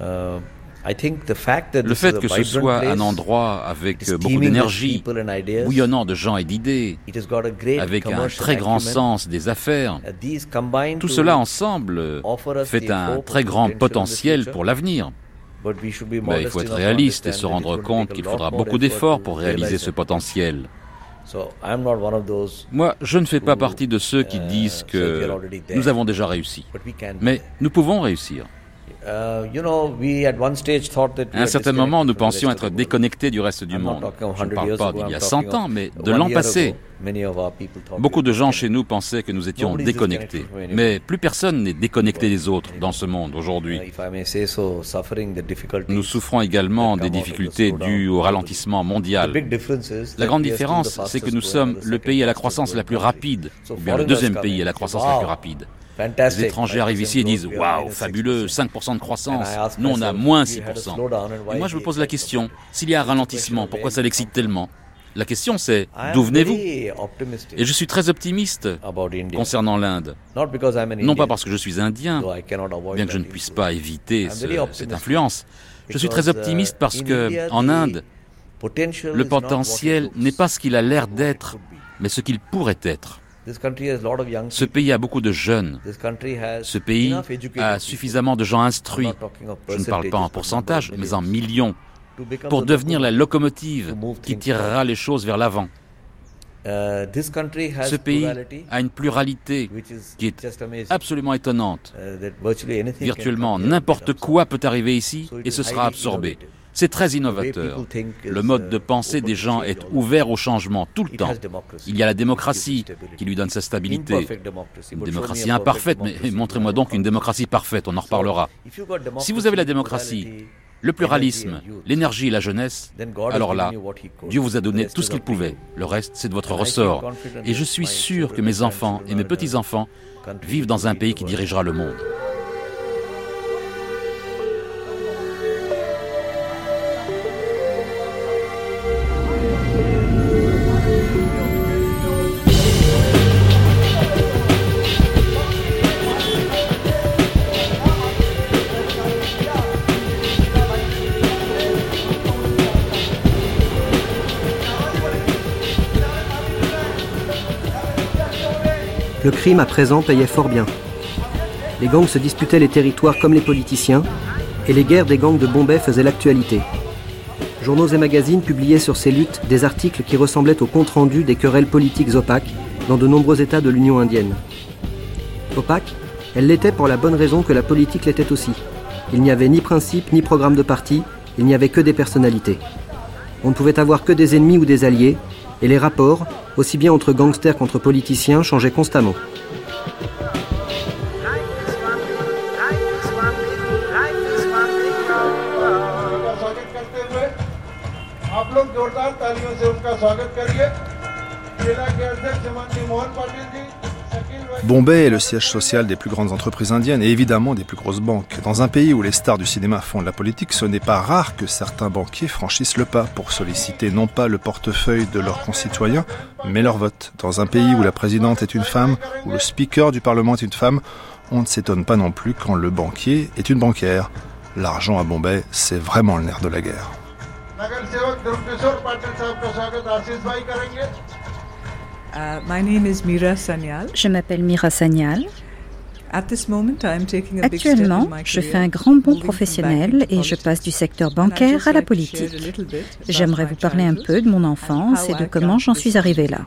Uh, le fait que ce soit un endroit avec beaucoup d'énergie, bouillonnant de gens et d'idées, avec un très grand sens des affaires, tout cela ensemble fait un très grand potentiel pour l'avenir. Mais il faut être réaliste et se rendre compte qu'il faudra beaucoup d'efforts pour réaliser ce potentiel. Moi, je ne fais pas partie de ceux qui uh, disent que nous avons déjà réussi. Mais nous pouvons réussir. À un certain moment, nous pensions être déconnectés du reste du monde. Je ne parle pas d'il y a 100 ans, mais de l'an passé. Beaucoup de gens chez nous pensaient que nous étions déconnectés. Mais plus personne n'est déconnecté des autres dans ce monde aujourd'hui. Nous souffrons également des difficultés dues au ralentissement mondial. La grande différence, c'est que nous sommes le pays à la croissance la plus rapide, ou bien le deuxième pays à la croissance la plus rapide. Les étrangers arrivent ici et disent Waouh, fabuleux, 5% de croissance. Nous, on a moins 6%. Et moi, je me pose la question s'il y a un ralentissement, pourquoi ça l'excite tellement? La question c'est d'où venez-vous? Et je suis très optimiste concernant l'Inde. Non pas parce que je suis indien, bien que je ne puisse pas éviter cette influence. Je suis très optimiste parce que en Inde, le potentiel n'est pas ce qu'il a l'air d'être, mais ce qu'il pourrait être. Ce pays a beaucoup de jeunes. Ce pays a suffisamment de gens instruits. Je ne parle pas en pourcentage, mais en millions, pour devenir la locomotive qui tirera les choses vers l'avant. Uh, Ce pays a une pluralité qui est absolument étonnante. Uh, Virtuellement n'importe quoi peut arriver ici et ce sera absorbé. C'est très innovateur. Le mode de pensée des gens est ouvert au changement tout le temps. Il y a la démocratie qui lui donne sa stabilité. Une démocratie imparfaite, mais montrez-moi donc une démocratie parfaite, on en reparlera. Si vous avez la démocratie, le pluralisme, l'énergie et la jeunesse, alors là, Dieu vous a donné tout ce qu'il pouvait. Le reste, c'est de votre ressort. Et je suis sûr que mes enfants et mes petits-enfants vivent dans un pays qui dirigera le monde. Crime à présent payait fort bien. Les gangs se disputaient les territoires comme les politiciens, et les guerres des gangs de Bombay faisaient l'actualité. Journaux et magazines publiaient sur ces luttes des articles qui ressemblaient aux comptes rendus des querelles politiques opaques dans de nombreux États de l'Union indienne. Opaque, elle l'était pour la bonne raison que la politique l'était aussi. Il n'y avait ni principe ni programme de parti, il n'y avait que des personnalités. On ne pouvait avoir que des ennemis ou des alliés, et les rapports, aussi bien entre gangsters qu'entre politiciens, changeait constamment. Bombay est le siège social des plus grandes entreprises indiennes et évidemment des plus grosses banques. Dans un pays où les stars du cinéma font de la politique, ce n'est pas rare que certains banquiers franchissent le pas pour solliciter non pas le portefeuille de leurs concitoyens, mais leur vote. Dans un pays où la présidente est une femme, où le speaker du Parlement est une femme, on ne s'étonne pas non plus quand le banquier est une banquière. L'argent à Bombay, c'est vraiment le nerf de la guerre. Uh, je m'appelle Mira Sanyal. Actuellement, je fais un grand bond professionnel et je passe du secteur bancaire à la politique. J'aimerais vous parler un peu de mon enfance et de comment j'en suis arrivée là.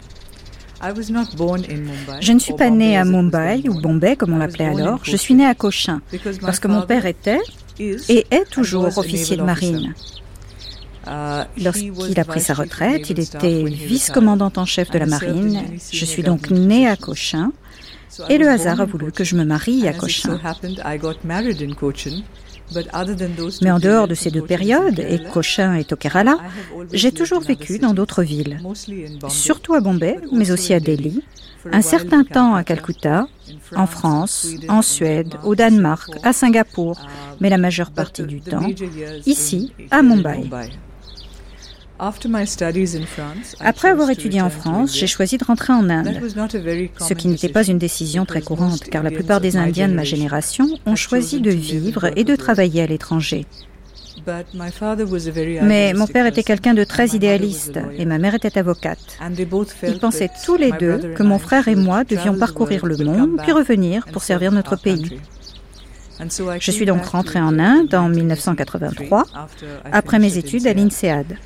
Je ne suis pas née à Mumbai ou Bombay comme on l'appelait alors, je suis née à Cochin parce que mon père était et est toujours officier de marine. Uh, Lorsqu'il a pris sa retraite, il était vice-commandant en chef de la marine. Je suis donc née à Cochin et le hasard a voulu que je me marie à Cochin. Mais en dehors de ces deux périodes, et Cochin et au Kerala, j'ai toujours vécu dans d'autres villes, surtout à Bombay, mais aussi à Delhi, un certain temps à Calcutta, en France, en Suède, au Danemark, à Singapour, mais la majeure partie du temps ici, à Mumbai. Après avoir étudié en France, j'ai choisi de rentrer en Inde, ce qui n'était pas une décision très courante, car la plupart des Indiens de ma génération ont choisi de vivre et de travailler à l'étranger. Mais mon père était quelqu'un de très idéaliste et ma mère était avocate. Ils pensaient tous les deux que mon frère et moi devions parcourir le monde puis revenir pour servir notre pays. Je suis donc rentrée en Inde en 1983 après mes études à l'INSEAD.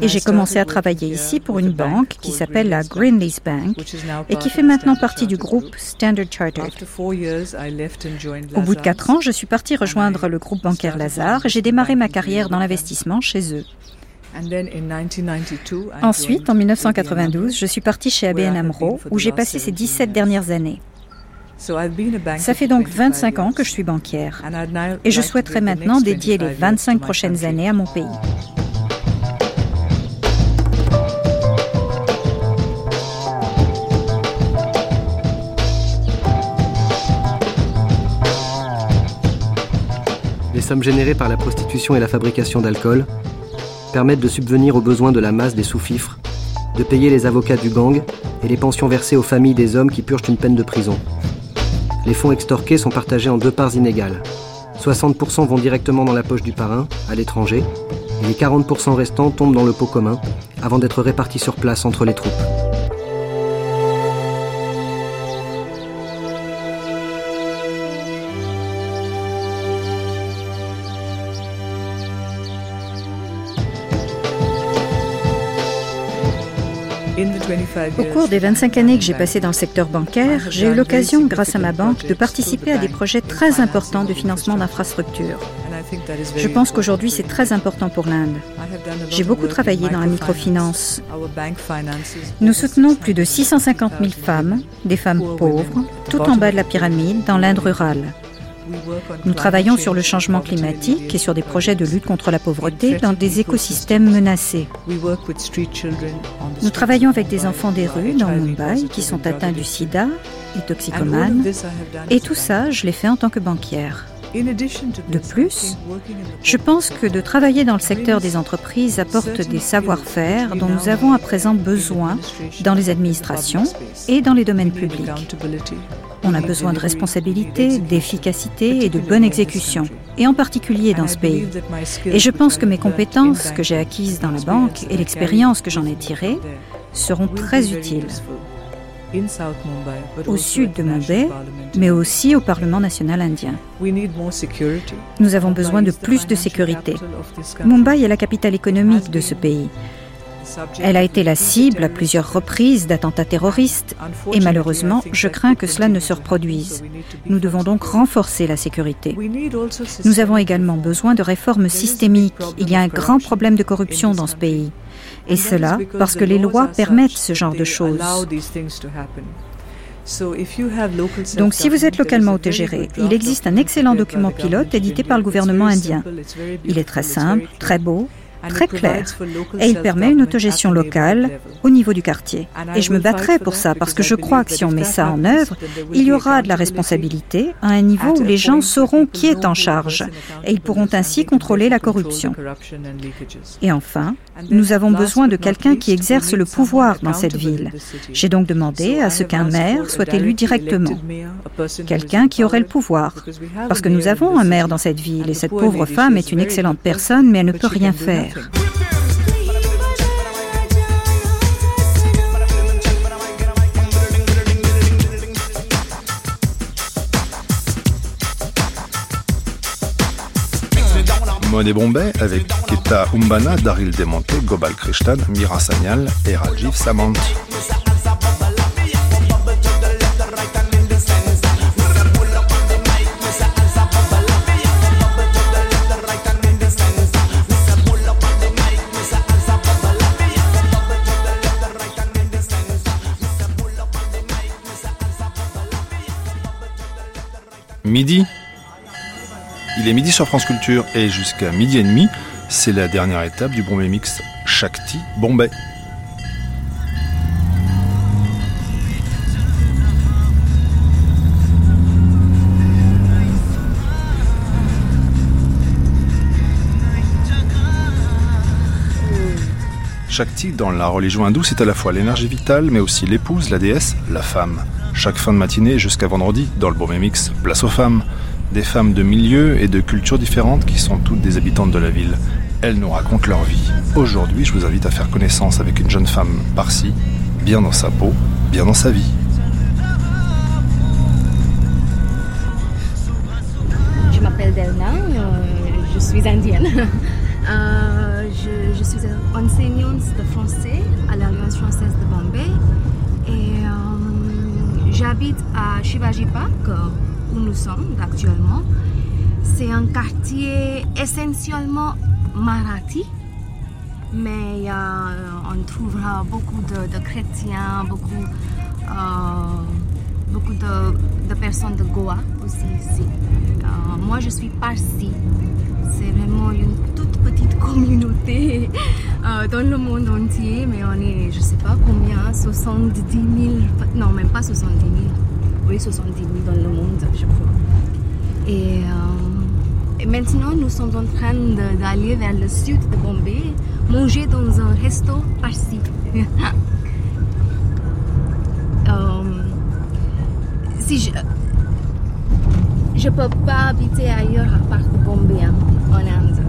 Et j'ai commencé à travailler ici pour une banque qui s'appelle la Greenlease Bank et qui fait maintenant partie du groupe Standard Chartered. Au bout de quatre ans, je suis partie rejoindre le groupe bancaire Lazare et j'ai démarré ma carrière dans l'investissement chez eux. Ensuite, en 1992, je suis partie chez ABN AMRO où j'ai passé ces 17 dernières années. Ça fait donc 25 ans que je suis banquière et je souhaiterais maintenant dédier les 25 prochaines années à mon pays. Sommes générées par la prostitution et la fabrication d'alcool permettent de subvenir aux besoins de la masse des sous-fifres, de payer les avocats du gang et les pensions versées aux familles des hommes qui purgent une peine de prison. Les fonds extorqués sont partagés en deux parts inégales. 60% vont directement dans la poche du parrain, à l'étranger, et les 40% restants tombent dans le pot commun, avant d'être répartis sur place entre les troupes. Au cours des 25 années que j'ai passées dans le secteur bancaire, j'ai eu l'occasion, grâce à ma banque, de participer à des projets très importants de financement d'infrastructures. Je pense qu'aujourd'hui, c'est très important pour l'Inde. J'ai beaucoup travaillé dans la microfinance. Nous soutenons plus de 650 000 femmes, des femmes pauvres, tout en bas de la pyramide, dans l'Inde rurale. Nous travaillons sur le changement climatique et sur des projets de lutte contre la pauvreté dans des écosystèmes menacés. Nous travaillons avec des enfants des rues dans Mumbai qui sont atteints du sida et toxicomanes. Et tout ça, je l'ai fait en tant que banquière. De plus, je pense que de travailler dans le secteur des entreprises apporte des savoir-faire dont nous avons à présent besoin dans les administrations et dans les domaines publics. On a besoin de responsabilité, d'efficacité et de bonne exécution, et en particulier dans ce pays. Et je pense que mes compétences que j'ai acquises dans la banque et l'expérience que j'en ai tirée seront très utiles au sud de Mumbai, mais aussi au Parlement national indien. Nous avons besoin de plus de sécurité. Mumbai est la capitale économique de ce pays. Elle a été la cible à plusieurs reprises d'attentats terroristes et malheureusement, je crains que cela ne se reproduise. Nous devons donc renforcer la sécurité. Nous avons également besoin de réformes systémiques. Il y a un grand problème de corruption dans ce pays. Et cela parce que les lois permettent ce genre de choses. Donc si vous êtes localement autogéré, il existe un excellent document pilote édité par le gouvernement indien. Il est très simple, très beau, très clair. et il permet une autogestion locale au niveau du quartier. Et je me battrai pour ça parce que je crois que si on met ça en œuvre, il y aura de la responsabilité à un niveau où les gens sauront qui est en charge. et ils pourront ainsi contrôler la corruption. Et enfin, nous avons besoin de quelqu'un qui exerce le pouvoir dans cette ville. J'ai donc demandé à ce qu'un maire soit élu directement, quelqu'un qui aurait le pouvoir, parce que nous avons un maire dans cette ville et cette pauvre femme est une excellente personne. mais elle ne peut rien faire. Monet Bombay avec Keta Umbana, Daryl Demonte, Gobal Krishnan, Mira Sanyal et Rajiv Samant. Midi Il est midi sur France Culture et jusqu'à midi et demi, c'est la dernière étape du Bombay Mix Shakti Bombay. Shakti, dans la religion hindoue, c'est à la fois l'énergie vitale, mais aussi l'épouse, la déesse, la femme. Chaque fin de matinée jusqu'à vendredi, dans le Bombay Mix, place aux femmes. Des femmes de milieux et de cultures différentes qui sont toutes des habitantes de la ville. Elles nous racontent leur vie. Aujourd'hui, je vous invite à faire connaissance avec une jeune femme par-ci, bien dans sa peau, bien dans sa vie. Je m'appelle Delna, euh, je suis indienne. Euh, je, suis enseignante de français à l'Alliance française de Bombay j'habite à Shivaji Park où nous sommes actuellement. C'est un quartier essentiellement marathi, mais euh, on trouvera beaucoup de, chrétiens, beaucoup, beaucoup de, personnes de Goa aussi ici. moi, je suis parsi. C'est vraiment une toute petite communauté euh, dans le monde entier, mais on est, je sais pas combien, 70 000, non, même pas 70 000, oui, 70 000 dans le monde, je crois. Et, euh, maintenant, nous sommes en train d'aller vers le sud de Bombay, manger dans un resto par-ci. Euh, si je je peux pas habiter ailleurs à part de Bombay, hein, en Inde.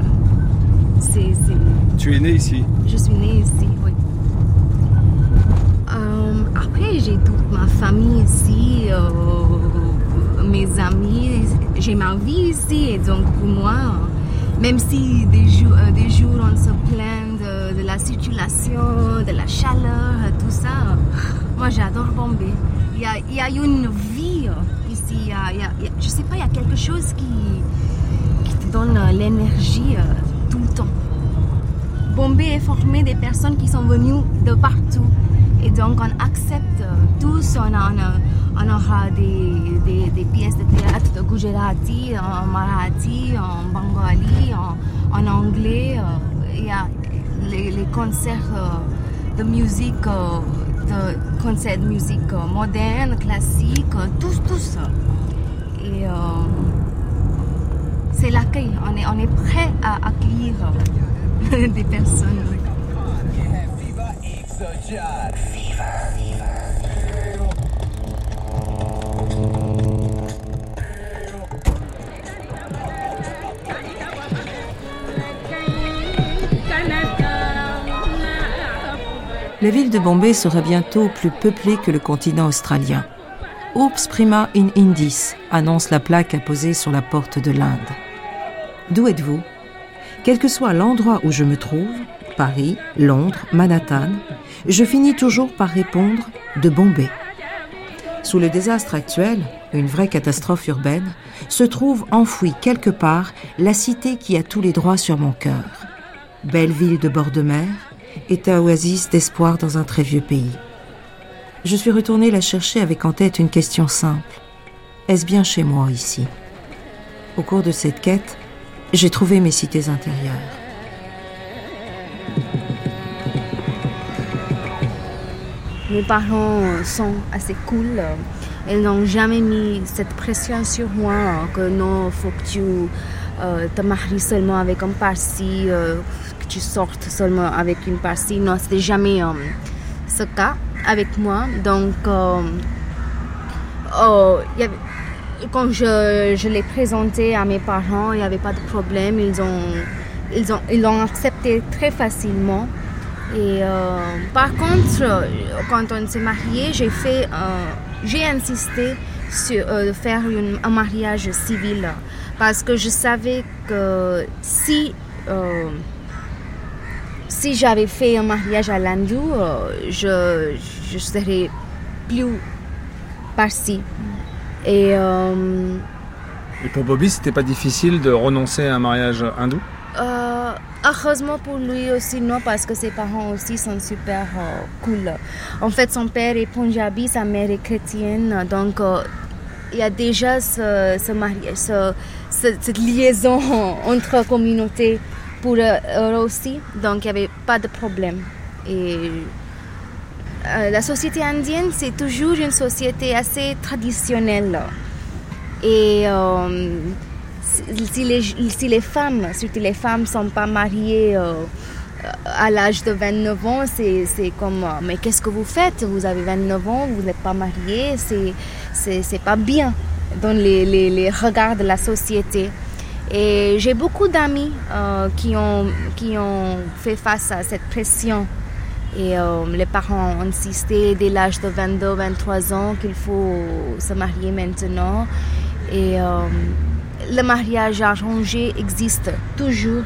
Tu es né ici? Je suis née ici, oui. Euh, après, j'ai toute ma famille ici, euh, mes amis, j'ai ma vie ici, et donc pour moi, même si des jours, euh, des jours on se plaint de, la circulation, de la chaleur, tout ça, moi j'adore Bombay. Il y, a, une vie ici, il y je sais pas, il y a quelque chose qui, te donne l'énergie. Bombay est formé des personnes qui sont venues de partout. Et donc on accepte tous, on, on, aura des, des, pièces de théâtre de Gujarati, en Marathi, en Bengali, en, anglais. Il y a les, concerts euh, de musique, euh, de concerts de musique moderne, classique, tout ça. Et euh, c'est l'accueil, on est, on est prêt à accueillir des personnes. La ville de Bombay sera bientôt plus peuplée que le continent australien. Oops prima in Indis, annonce la plaque apposée sur la porte de l'Inde. D'où êtes-vous? Quel que soit l'endroit où je me trouve, Paris, Londres, Manhattan, je finis toujours par répondre de Bombay. Sous le désastre actuel, une vraie catastrophe urbaine, se trouve enfouie quelque part la cité qui a tous les droits sur mon cœur. Belle ville de bord de mer, état oasis d'espoir dans un très vieux pays. Je suis retournée la chercher avec en tête une question simple. Est-ce bien chez moi ici? Au cours de cette quête, j'ai trouvé mes cités intérieures. Mes parents sont assez cool. Ils n'ont jamais mis cette pression sur moi que non, faut que tu euh, te maries seulement avec un parsi, euh, que tu sortes seulement avec une parsi. Non, c'était jamais euh, ce cas avec moi. Donc, oh, y avait, quand je, je l'ai présenté à mes parents, il n'y avait pas de problème. Ils ont, ils ont, ils l'ont accepté très facilement. Et euh, par contre, quand on s'est marié, j'ai fait, euh, j'ai insisté sur euh, faire un mariage civil parce que je savais que si si j'avais fait un mariage à l'hindou, je, je serais plus partie. Et, euh, Et pour Bobby, c'était pas difficile de renoncer à un mariage hindou? Euh, Heureusement pour lui aussi, non, parce que ses parents aussi sont super euh, cool. En fait, son père est punjabi, sa mère est chrétienne, donc il y a déjà ce, ce, cette liaison entre communautés pour eux aussi, donc il n'y avait pas de problème. Et euh, la société indienne, c'est toujours une société assez traditionnelle. Et euh, si, les, si, les, femmes, surtout les femmes, ne sont pas mariées euh, à l'âge de 29 ans, c'est comme, mais qu'est-ce que vous faites? Vous avez 29 ans, vous n'êtes pas mariée, c'est pas bien dans les, regards de la société. Et j'ai beaucoup d'amis qui, ont, qui ont fait face à cette pression et euh, les parents ont insisté dès l'âge de 22-23 ans qu'il faut se marier maintenant. Et euh, le mariage arrangé existe toujours.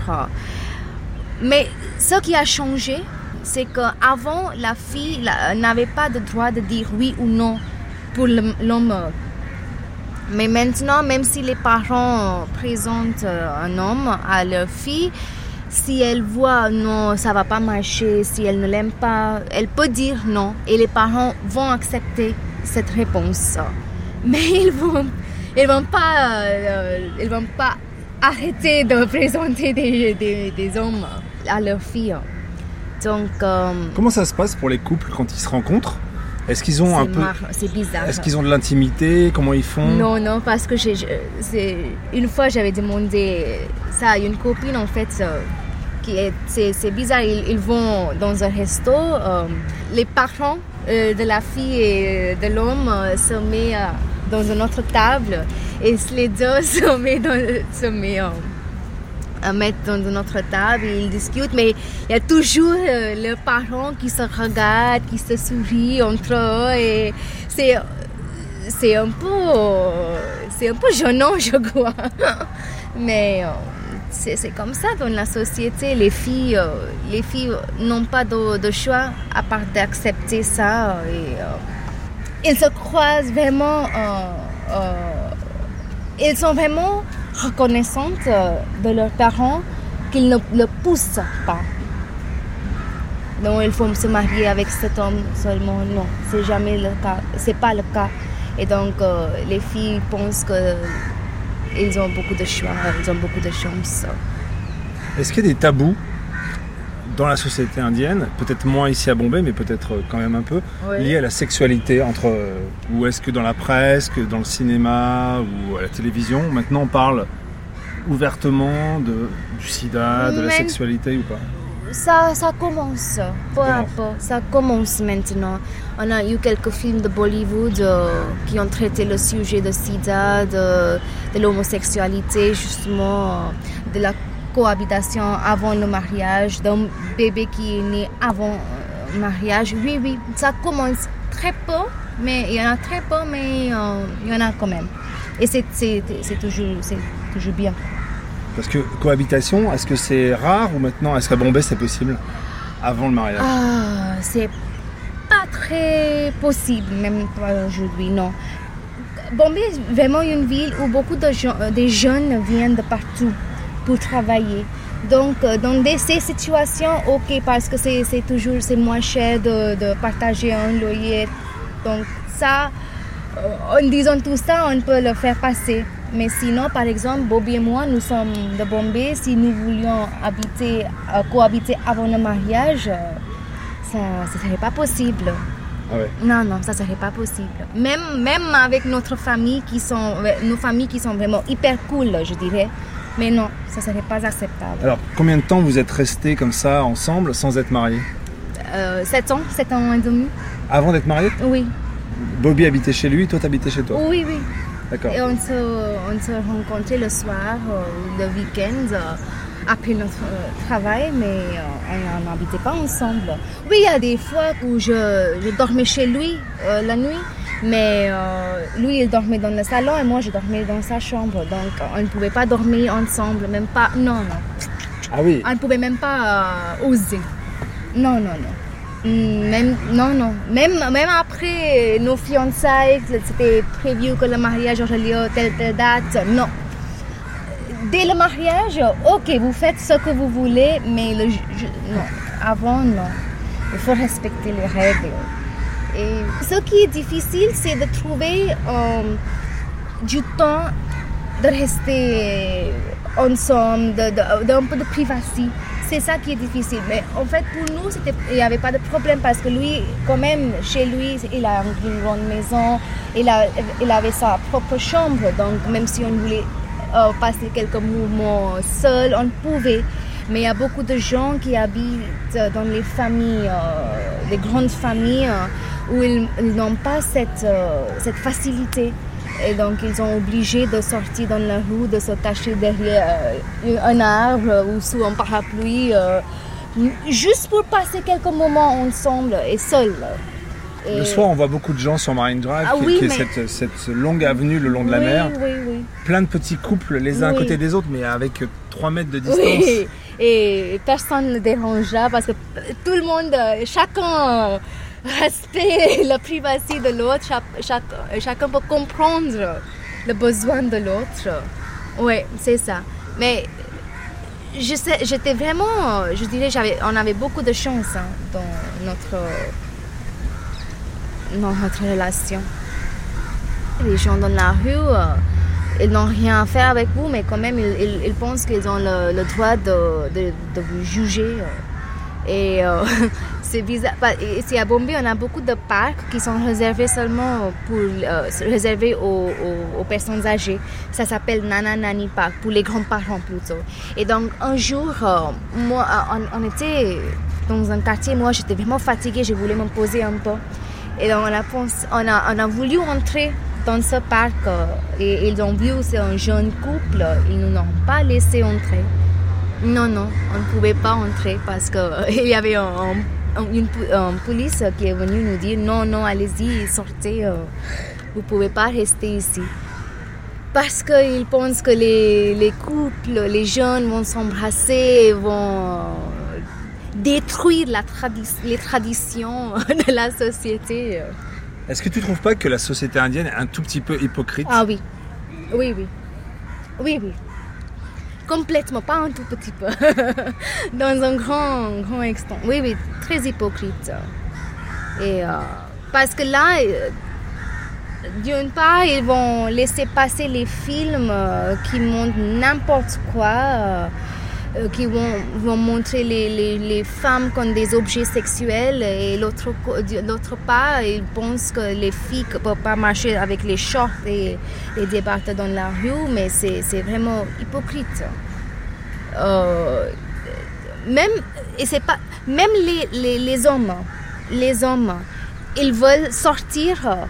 Mais ce qui a changé, c'est qu'avant, la fille n'avait pas le droit de dire oui ou non pour l'homme. Mais maintenant, même si les parents présentent un homme à leur fille, si elle voit non, ça va pas marcher, si elle ne l'aime pas, elle peut dire non et les parents vont accepter cette réponse. Mais ils vont, ils vont pas, euh, ils vont pas arrêter de présenter des, des, des hommes à leurs filles. Donc, euh, comment ça se passe pour les couples quand ils se rencontrent? Est-ce qu'ils ont un peu. C'est bizarre. Est-ce qu'ils ont de l'intimité? Comment ils font? Non, non, parce que j'ai, une fois j'avais demandé ça à une copine en fait. Euh, c'est, bizarre, ils, vont dans un resto. Euh, les parents euh, de la fille et de l'homme se mettent dans une autre table et les deux se mettent dans, une autre table et ils discutent, mais il y a toujours euh, les parents qui se regardent, qui se sourient entre eux et c'est c'est un peu c'est un peu gênant je crois mais euh, c'est comme ça dans la société les filles euh, les filles n'ont pas de, choix à part d'accepter ça et ils se croisent vraiment ils sont vraiment reconnaissante euh, de leurs parents qu'ils ne le poussent pas. Donc il faut se marier avec cet homme seulement. Non, c'est jamais le cas. C'est pas le cas. Et donc euh, les filles pensent que ils ont beaucoup de choix, ils ont beaucoup de chance. Est-ce qu'il y a des tabous dans la société indienne, peut-être moins ici à Bombay, mais peut-être quand même un peu, liés à la sexualité entre ou est-ce que dans la presse, que dans le cinéma ou à la télévision, maintenant on parle ouvertement de, du sida, de la sexualité ou pas? Ça, ça commence, peu à peu, ça commence maintenant. On a eu quelques films de Bollywood euh, qui ont traité le sujet de sida, de, de l'homosexualité, justement, de la cohabitation avant le mariage, d'un bébé qui est né avant le euh, mariage. Oui, oui, ça commence très peu, mais il y en a très peu, mais euh, il y en a quand même. Et c'est toujours, toujours bien. Parce que cohabitation, est-ce que c'est rare ou maintenant, est-ce qu'à Bombay c'est possible avant le mariage? Ah, c'est pas très possible, même aujourd'hui, non. Bombay est vraiment une ville où beaucoup de, gens, des jeunes viennent de partout pour travailler. Donc, euh, dans ces situations, ok, parce que c'est toujours c'est moins cher de, partager un loyer. Donc, ça, euh, en disant tout ça, on peut le faire passer. Mais sinon, par exemple, Bobby et moi, nous sommes de Bombay. Si nous voulions habiter, euh, cohabiter avant le mariage, ça ne serait pas possible. Ah non, non, ça serait pas possible. Même, même avec notre famille qui sont, nos familles qui sont vraiment hyper cool, je dirais. Mais non, ça serait pas acceptable. Alors, combien de temps vous êtes restés comme ça, ensemble, sans être mariés euh, 7 ans, 7 ans et demi. Avant d'être mariés Oui. Bobby habitait chez lui, toi t'habitais chez toi Oui, oui. D'accord. Et on se, on se rencontrait le soir, euh, le week-end, euh, après notre euh, travail, mais on n'habitait pas ensemble. Oui, il y a des fois où je, je dormais chez lui la nuit mais euh, lui, il dormait dans le salon et moi, je dormais dans sa chambre. Donc, on ne pouvait pas dormir ensemble, même pas. Non, non. Ah oui. On ne pouvait même pas euh, oser. Non, non, non. Hmm, même, non, non. Même, même après nos fiançailles, c'était prévu que le mariage aurait lieu telle, telle date. Non. Dès le mariage, ok, vous faites ce que vous voulez, mais le, non. avant, non. Il faut respecter les règles. Et ce qui est difficile, c'est de trouver euh, du temps de rester ensemble, d'un peu de privacité. C'est ça qui est difficile. Mais en fait, pour nous, il n'y avait pas de problème parce que lui, quand même, chez lui, il a une grande maison, il, a, il avait sa propre chambre. Donc, même si on voulait euh, passer quelques mouvements seul, on pouvait. Mais il y a beaucoup de gens qui habitent dans les familles, euh, les grandes familles, euh, où ils, n'ont pas cette, cette facilité. Et donc, ils sont obligés de sortir dans la rue, de se cacher derrière euh, un arbre ou sous un parapluie, euh, juste pour passer quelques moments ensemble et seuls. Le soir, on voit beaucoup de gens sur Marine Drive, ah qui, est cette, longue avenue le long de la mer. Plein de petits couples les uns à côté des autres, mais avec 3 mètres de distance. Et personne ne dérange là parce que tout le monde, chacun respecter la privacité de l'autre, chacun peut comprendre le besoin de l'autre. Oui, c'est ça. Mais j'étais vraiment, je dirais, on avait beaucoup de chance hein, dans notre, dans notre relation. Les gens dans la rue, euh, ils n'ont rien à faire avec vous, mais quand même, ils, pensent qu'ils ont le, droit de, vous juger. Et euh, c'est bizarre. Ici à Bombay, on a beaucoup de parcs qui sont réservés seulement pour euh, réservés aux, personnes âgées. Ça s'appelle Nana Nani Park pour les grands-parents plutôt. Et donc un jour, euh, moi, on, était dans un quartier. Moi, j'étais vraiment fatiguée. Je voulais me un peu. Et on a, a, on a voulu entrer dans ce parc et ils ont vu c'est un jeune couple. Ils nous ont pas laissé entrer. Non, non, on ne pouvait pas entrer parce qu'il y avait un, une, police qui est venue nous dire non, non, allez-y, sortez, euh, vous ne pouvez pas rester ici. Parce qu'ils pensent que les, les, couples, les jeunes vont s'embrasser, vont détruire la les traditions de la société. Est-ce que tu ne trouves pas que la société indienne est un tout petit peu hypocrite? Ah oui, oui, oui. Oui, oui complètement, pas un tout petit peu, dans un grand, grand extent. Oui, oui, très hypocrite. Et euh, parce que là, euh, d'une part, ils vont laisser passer les films euh, qui montrent n'importe quoi euh, qui vont, vont montrer les, les, les, femmes comme des objets sexuels et l'autre, l'autre part, ils pensent que les filles ne peuvent pas marcher avec les shorts et, et débattre dans la rue, mais c'est, c'est vraiment hypocrite. Euh, même, et c'est pas, même les, les, les hommes, les hommes, ils veulent sortir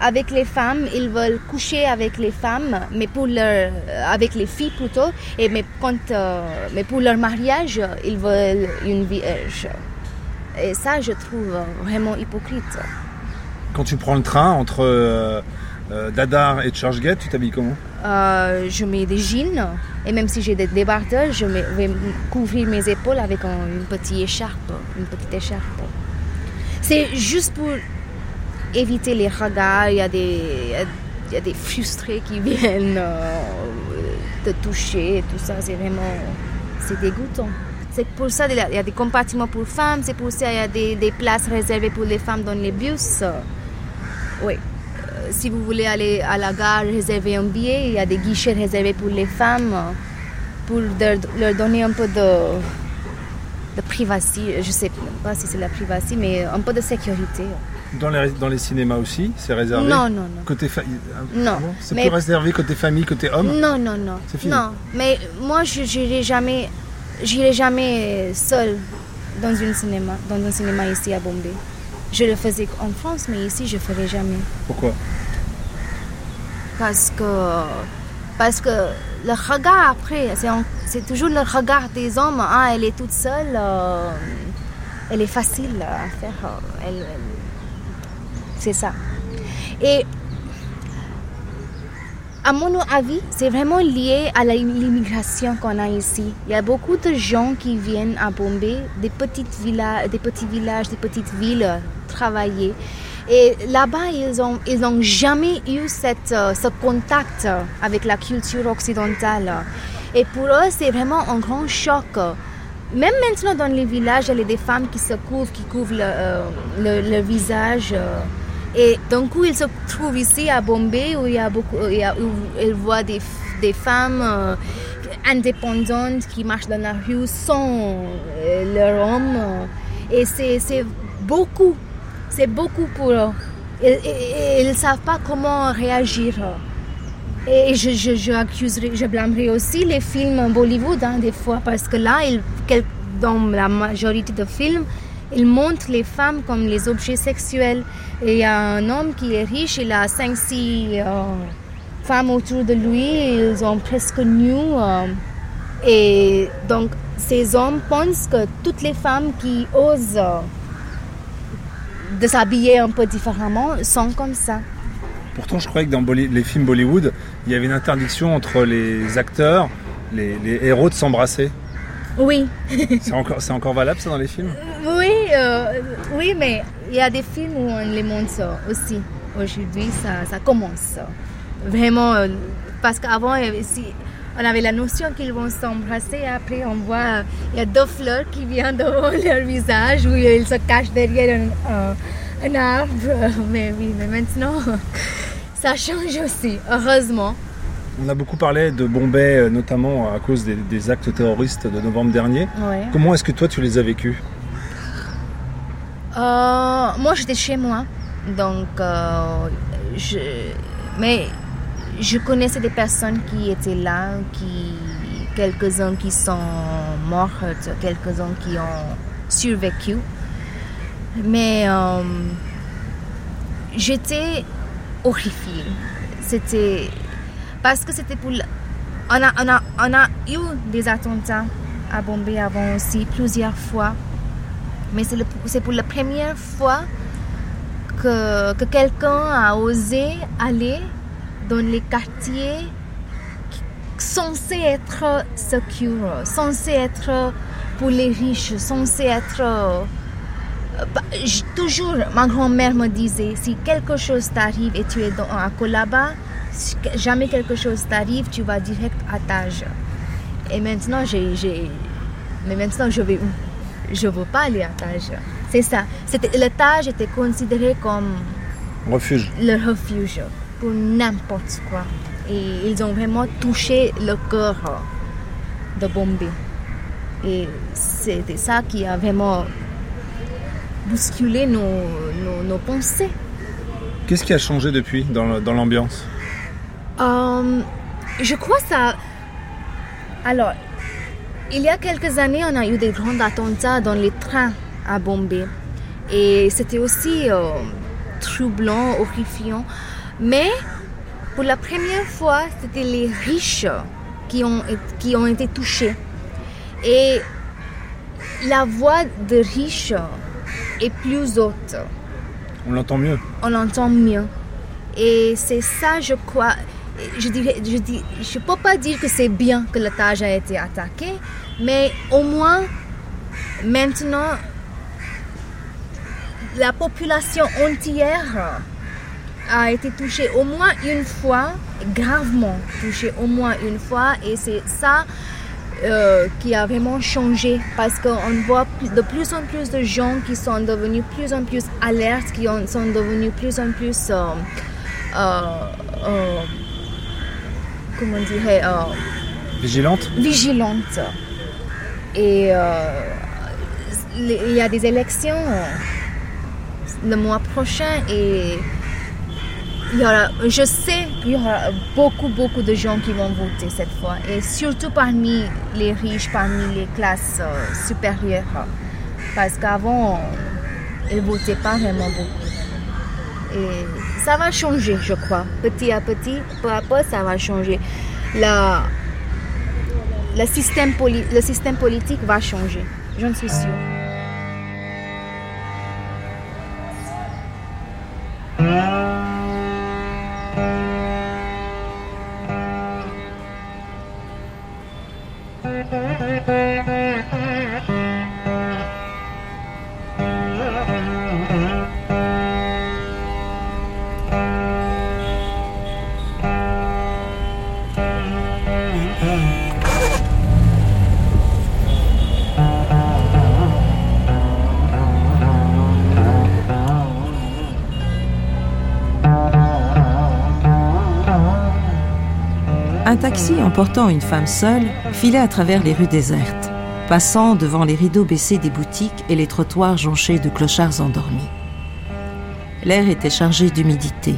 avec les femmes, ils veulent coucher avec les femmes, mais pour leur, avec les filles plutôt, et mais, quand, euh, mais pour leur mariage, ils veulent une vierge. Et ça, je trouve vraiment hypocrite. Quand tu prends le train entre euh, euh, Dadar et Churchgate, tu t'habilles comment? Je mets des jeans, et même si j'ai des débardeurs, je vais couvrir mes épaules avec une petite écharpe, une petite écharpe. C'est juste pour éviter les regards. Il y a des, y a des frustrés qui viennent euh, te toucher tout ça. C'est vraiment c'est dégoûtant. C'est pour ça qu'il y a des compartiments pour femmes, c'est pour ça qu'il y a des, des, places réservées pour les femmes dans les bus. Oui. Euh, si vous voulez aller à la gare, réserver un billet, il y a des guichets réservés pour les femmes pour leur, donner un peu de, de privacité. Je ne sais pas si c'est la privacité, mais un peu de sécurité. Dans les, dans les cinémas aussi, c'est réservé Non, non, non. Côté Non. Ah c'est plus réservé côté famille, côté homme Non, non, non. C'est fini Non, mais moi, je n'irai jamais, j'irai jamais seule dans, une cinéma, dans un cinéma ici à Bombay. Je le faisais en France, mais ici, je ne ferai jamais. Pourquoi Parce que, parce que le regard après, c'est toujours le regard des hommes. Ah, elle est toute seule, euh, elle est facile à faire. Elle, c'est ça. Et à mon avis, c'est vraiment lié à l'immigration qu'on a ici. Il y a beaucoup de gens qui viennent à Bombay, des, petites villas, des petits villages, des petites villes, travailler. Et là-bas, ils n'ont ils ont jamais eu cette, euh, ce contact avec la culture occidentale. Et pour eux, c'est vraiment un grand choc. Même maintenant dans les villages, il y a des femmes qui se couvrent, qui couvrent le, euh, le, visage. Et d'un coup, il se trouve ici à Bombay où il y a beaucoup, où il voit des, des femmes euh, indépendantes qui marchent dans la rue sans euh, leur homme. Et c'est beaucoup, c'est beaucoup pour eux. Ils ne savent pas comment réagir. Et je, je, je, je blâmerai aussi les films Bollywood, hein, des fois, parce que là, ils, dans la majorité des films, ils montrent les femmes comme les objets sexuels. Et il y a un homme qui est riche, il a 5-6 euh, femmes autour de lui, ils ont presque nus. Euh, et donc, ces hommes pensent que toutes les femmes qui osent euh, de s'habiller un peu différemment sont comme ça. Pourtant, je croyais que dans les films Bollywood, il y avait une interdiction entre les acteurs, les, héros de s'embrasser. Oui. c'est encore, encore valable ça dans les films? Euh, oui, mais il y a des films où on les montre aussi. Aujourd'hui, ça, ça commence. Vraiment, euh, parce qu'avant, on avait la notion qu'ils vont s'embrasser. Après, on voit, il y a deux fleurs qui viennent devant leur visage où ils se cachent derrière un, un arbre. Mais oui, mais maintenant, ça change aussi, heureusement. On a beaucoup parlé de Bombay, euh, notamment à cause des, actes terroristes de novembre dernier. Comment est-ce que toi tu les as vécus? Euh, Moi j'étais chez moi, donc euh, je, mais je connaissais des personnes qui étaient là, qui quelques-uns qui sont morts, quelques-uns qui ont survécu. Mais j'étais horrifiée. C'était parce que c'était pour. On a, on, a, on a eu des attentats à Bombay avant aussi, plusieurs fois. Mais c'est pour la première fois que, que quelqu'un a osé aller dans les quartiers censés être secure, censés être pour les riches, censés être bah, toujours, ma grand-mère me disait, si quelque chose t'arrive et tu es dans, à Colaba, jamais quelque chose t'arrive, tu vas direct à Tage. Et maintenant, j'ai, mais maintenant, je vais où? Je ne veux pas aller à Tage. C'est ça. Le Tage était considéré comme refuge. le refuge pour n'importe quoi. Et ils ont vraiment touché le cœur de Bombay. Et c'était ça qui a vraiment bousculer nos, nos, pensées. Qu'est-ce qui a changé depuis dans, dans l'ambiance? Euh, Je crois ça. Alors, il y a quelques années, on a eu des grands attentats dans les trains à Bombay. Et c'était aussi euh, troublant, horrifiant. Mais pour la première fois, c'était les riches qui ont, qui ont été touchés. Et la voix de riches et plus haute. On l'entend mieux. On l'entend mieux. Et c'est ça, je crois. Je dirais, peux pas dire que c'est bien que le Taj a été attaqué, mais au moins maintenant la population entière a été touchée au moins une fois, gravement touchée au moins une fois, et c'est ça euh, qui a vraiment changé parce qu'on voit de plus en plus de gens qui sont devenus plus en plus alertes, qui sont devenus plus en plus, euh, euh, comment dirais Vigilantes Vigilantes. Et il y a des élections le mois prochain et je sais qu'il y aura beaucoup, beaucoup de gens qui vont voter cette fois, et surtout parmi les riches, parmi les classes euh, supérieures, parce qu'avant, ils ne votaient pas vraiment beaucoup. Et ça va changer, je crois. Petit à petit, peu à peu, ça va changer. La, le, système le système politique va changer, j'en suis sûre. Taxi emportant une femme seule filait à travers les rues désertes, passant devant les rideaux baissés des boutiques et les trottoirs jonchés de clochards endormis. L'air était chargé d'humidité.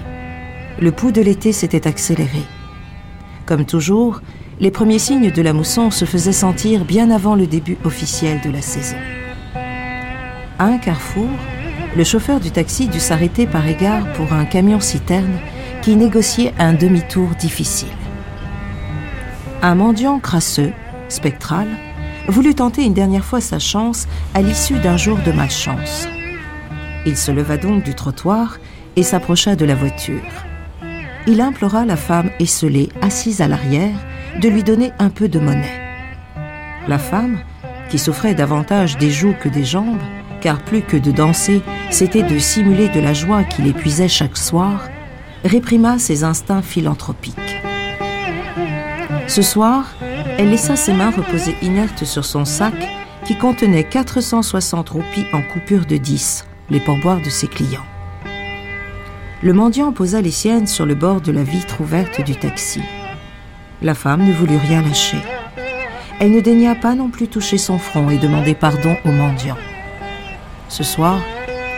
Le pouls de l'été s'était accéléré. Comme toujours, les premiers signes de la mousson se faisaient sentir bien avant le début officiel de la saison. À un carrefour, le chauffeur du taxi dut s'arrêter par égard pour un camion-citerne qui négociait un demi-tour difficile. Un mendiant crasseux, spectral, voulut tenter une dernière fois sa chance à l'issue d'un jour de malchance. Il se leva donc du trottoir et s'approcha de la voiture. Il implora la femme esselée, assise à l'arrière, de lui donner un peu de monnaie. La femme, qui souffrait davantage des joues que des jambes, car plus que de danser, c'était de simuler de la joie qui l'épuisait chaque soir, réprima ses instincts philanthropiques. Ce soir, elle laissa ses mains reposer inertes sur son sac qui contenait 460 roupies en coupure de 10, les pourboires de ses clients. Le mendiant posa les siennes sur le bord de la vitre ouverte du taxi. La femme ne voulut rien lâcher. Elle ne daigna pas non plus toucher son front et demander pardon au mendiant. Ce soir,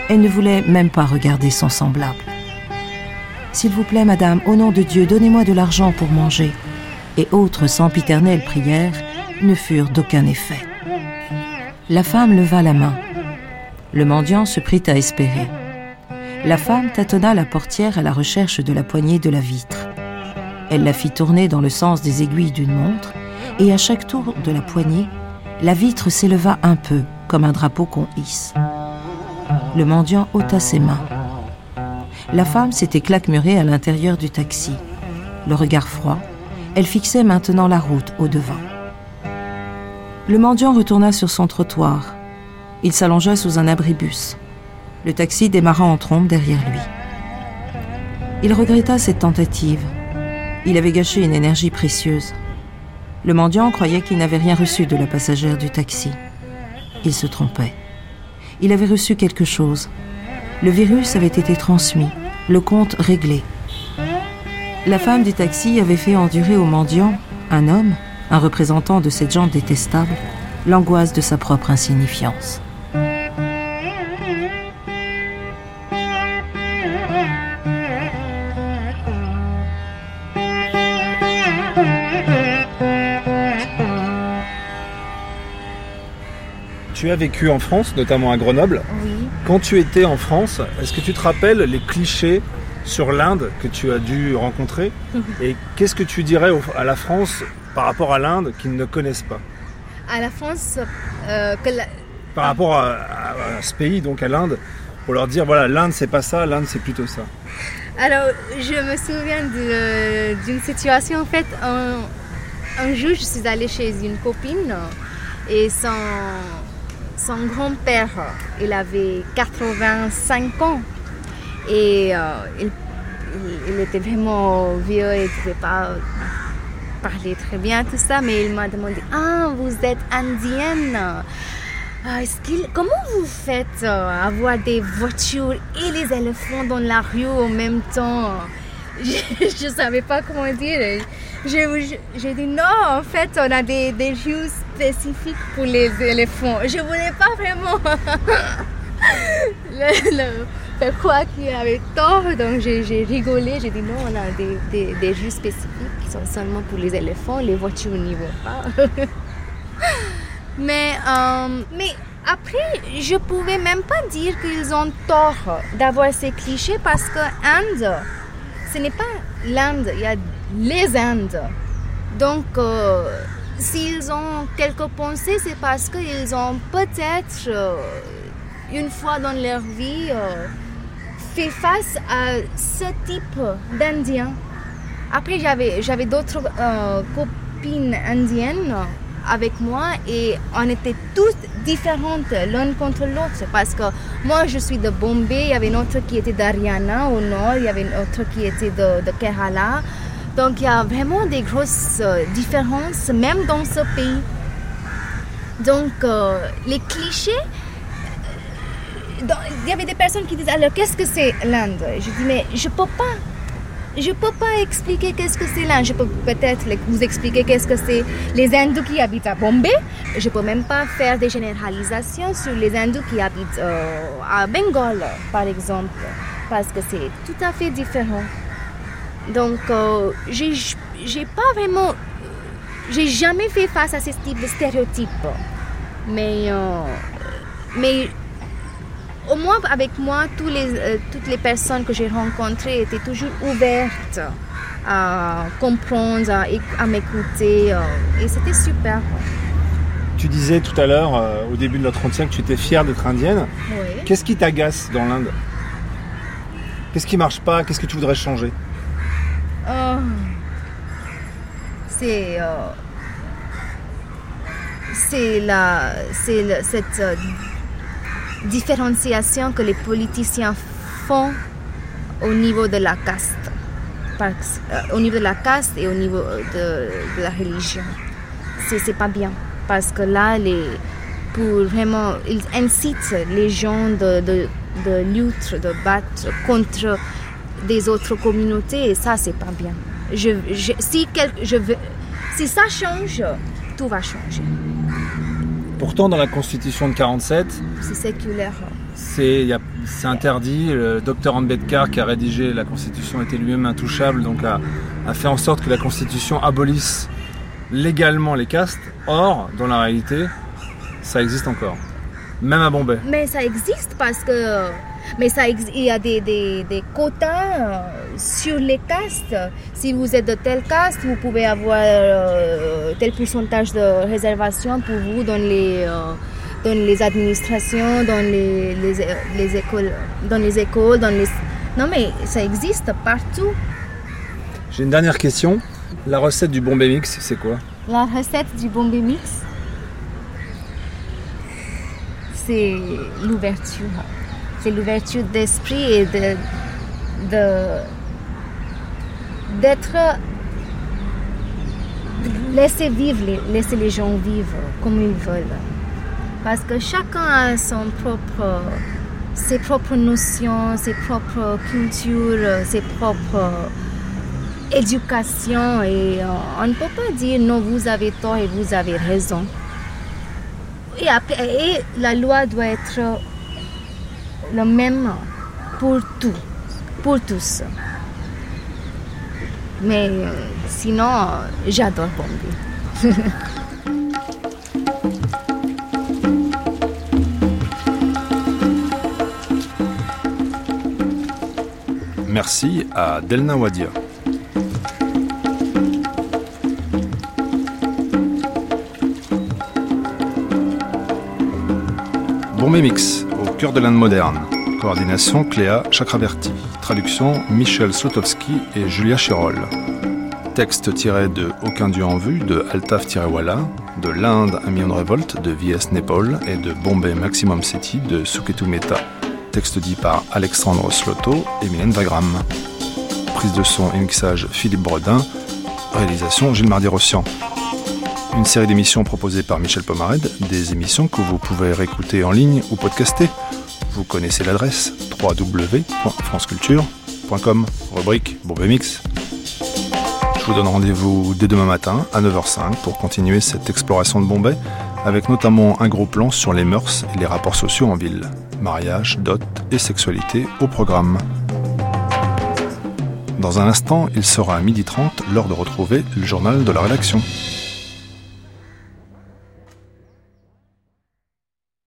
elle ne voulait même pas regarder son semblable. S'il vous plaît, madame, au nom de Dieu, donnez-moi de l'argent pour manger. Et autres sempiternelles prières ne furent d'aucun effet. La femme leva la main. Le mendiant se prit à espérer. La femme tâtonna la portière à la recherche de la poignée de la vitre. Elle la fit tourner dans le sens des aiguilles d'une montre, et à chaque tour de la poignée, la vitre s'éleva un peu, comme un drapeau qu'on hisse. Le mendiant ôta ses mains. La femme s'était claquemurée à l'intérieur du taxi. Le regard froid, elle fixait maintenant la route au devant. Le mendiant retourna sur son trottoir. Il s'allongea sous un abribus. Le taxi démarra en trombe derrière lui. Il regretta cette tentative. Il avait gâché une énergie précieuse. Le mendiant croyait qu'il n'avait rien reçu de la passagère du taxi. Il se trompait. Il avait reçu quelque chose. Le virus avait été transmis le compte réglé. La femme du taxi avait fait endurer au mendiant, un homme, un représentant de cette gente détestable, l'angoisse de sa propre insignifiance. Tu as vécu en France, notamment à Grenoble. Oui. Quand tu étais en France, est-ce que tu te rappelles les clichés sur l'Inde que tu as dû rencontrer Et qu'est-ce que tu dirais à la France par rapport à l'Inde qu'ils ne connaissent pas? À la France, euh, que par rapport à, ce pays, donc à l'Inde, pour leur dire voilà, l'Inde c'est pas ça, l'Inde c'est plutôt ça. Alors, je me souviens d'une situation en fait. Un, un jour, je suis allée chez une copine et son son grand-père, il avait 85 ans et euh, il, était vraiment vieux, il ne pouvait pas parler très bien, tout ça, mais il m'a demandé Ah, vous êtes indienne ah, comment vous faites euh, avoir des voitures et les éléphants dans la rue en même temps Je ne savais pas comment dire. J'ai dit non, en fait, on a des, des rues spécifiques pour les éléphants. Je voulais pas vraiment faire quoi qu'il avait tort, donc j'ai rigolé. J'ai dit non, on a des, des, jus spécifiques qui sont seulement pour les éléphants, les voitures n'y vont pas. mais, euh, mais après, je pouvais même pas dire qu'ils ont tort d'avoir ces clichés parce que Inde, ce n'est pas l'Inde, il y a les Indes. Donc, euh, s'ils ont quelques pensées, c'est parce qu'ils ont peut-être, euh, une fois dans leur vie, fait face à ce type d'Indiens. Après, j'avais, j'avais d'autres copines indiennes avec moi et on était tous différentes l'une contre l'autre parce que moi je suis de Bombay, il y avait une autre qui était d'Ariana au nord, il y avait une autre qui était de, de Kerala. Donc il y a vraiment des grosses euh, différences même dans ce pays. Donc euh, les clichés, euh, il y avait des personnes qui disaient alors qu'est-ce que c'est l'Inde? Je dis mais je peux pas je peux pas expliquer qu'est-ce que c'est là. Je peux peut-être vous expliquer qu'est-ce que c'est les hindous qui habitent à Bombay. Je peux même pas faire des généralisations sur les hindous qui habitent euh, à Bengale, par exemple, parce que c'est tout à fait différent. Donc, euh, j'ai, j'ai pas vraiment. J'ai jamais fait face à ce type de stéréotypes. Mais, euh, mais au moins avec moi, tous les, euh, toutes les personnes que j'ai rencontrées étaient toujours ouvertes à comprendre, à, m'écouter. Euh, et c'était super. Tu disais tout à l'heure, euh, au début de notre entretien, que tu étais fière d'être indienne. Oui. Qu'est-ce qui t'agace dans l'Inde? Qu'est-ce qui marche pas? Qu'est-ce que tu voudrais changer? C'est. c'est la. C'est cette différenciation que les politiciens font au niveau de la caste, euh, au niveau de la caste et au niveau de, la religion. C'est pas bien parce que là, pour vraiment, ils incitent les gens de, de, lutter, de battre contre des autres communautés et ça, c'est pas bien. Si ça change, tout va changer. Pourtant, dans la Constitution de 47, c'est séculaire. C'est interdit. Le docteur Ambedkar, qui a rédigé la Constitution, était lui-même intouchable, donc a, a, fait en sorte que la Constitution abolisse légalement les castes. Or, dans la réalité, ça existe encore, même à Bombay. Mais ça existe parce que mais ça, il y a des, des, des, quotas sur les castes. Si vous êtes de telle caste, vous pouvez avoir euh, tel pourcentage de réservation pour vous dans les, euh, dans les administrations, dans les, les, les, écoles, dans les écoles, dans les... Non mais ça existe partout. J'ai une dernière question. La recette du Bombay Mix, c'est quoi? La recette du Bombay Mix, c'est l'ouverture c'est l'ouverture d'esprit et de, d'être laisser vivre, laisser les gens vivre comme ils veulent. Parce que chacun a ses propres notions, ses propres cultures, ses propres éducations et euh, on ne peut pas dire non, vous avez tort et vous avez raison. Et, après, et la loi doit être le même pour tout, pour tous. Mais euh, sinon, j'adore Bombay. Merci à Delna Wadia. Bombay Mix cœur de l'Inde moderne. Coordination Cléa Chakraverti. Traduction Michel Slotowski et Julia Chirol. Texte tiré de Aucun Dieu en vue de Altaf-Walla, de l'Inde Un million de révolte de V.S. Nepal et de Bombay Maximum City de Suketu Mehta. Texte dit par Alexandre Sloto et Mylène Vagram. Prise de son et mixage Philippe Bredin. Réalisation Gilles Mardi-Rossian une série d'émissions proposées par Michel Pomared, des émissions que vous pouvez réécouter en ligne ou podcaster. Vous connaissez l'adresse www.franceculture.com, rubrique Bombay Mix. Je vous donne rendez-vous dès demain matin à 9h05 pour continuer cette exploration de Bombay avec notamment un gros plan sur les mœurs et les rapports sociaux en ville. Mariage, dot et sexualité au programme. Dans un instant, il sera à 12h30 l'heure de retrouver le journal de la rédaction.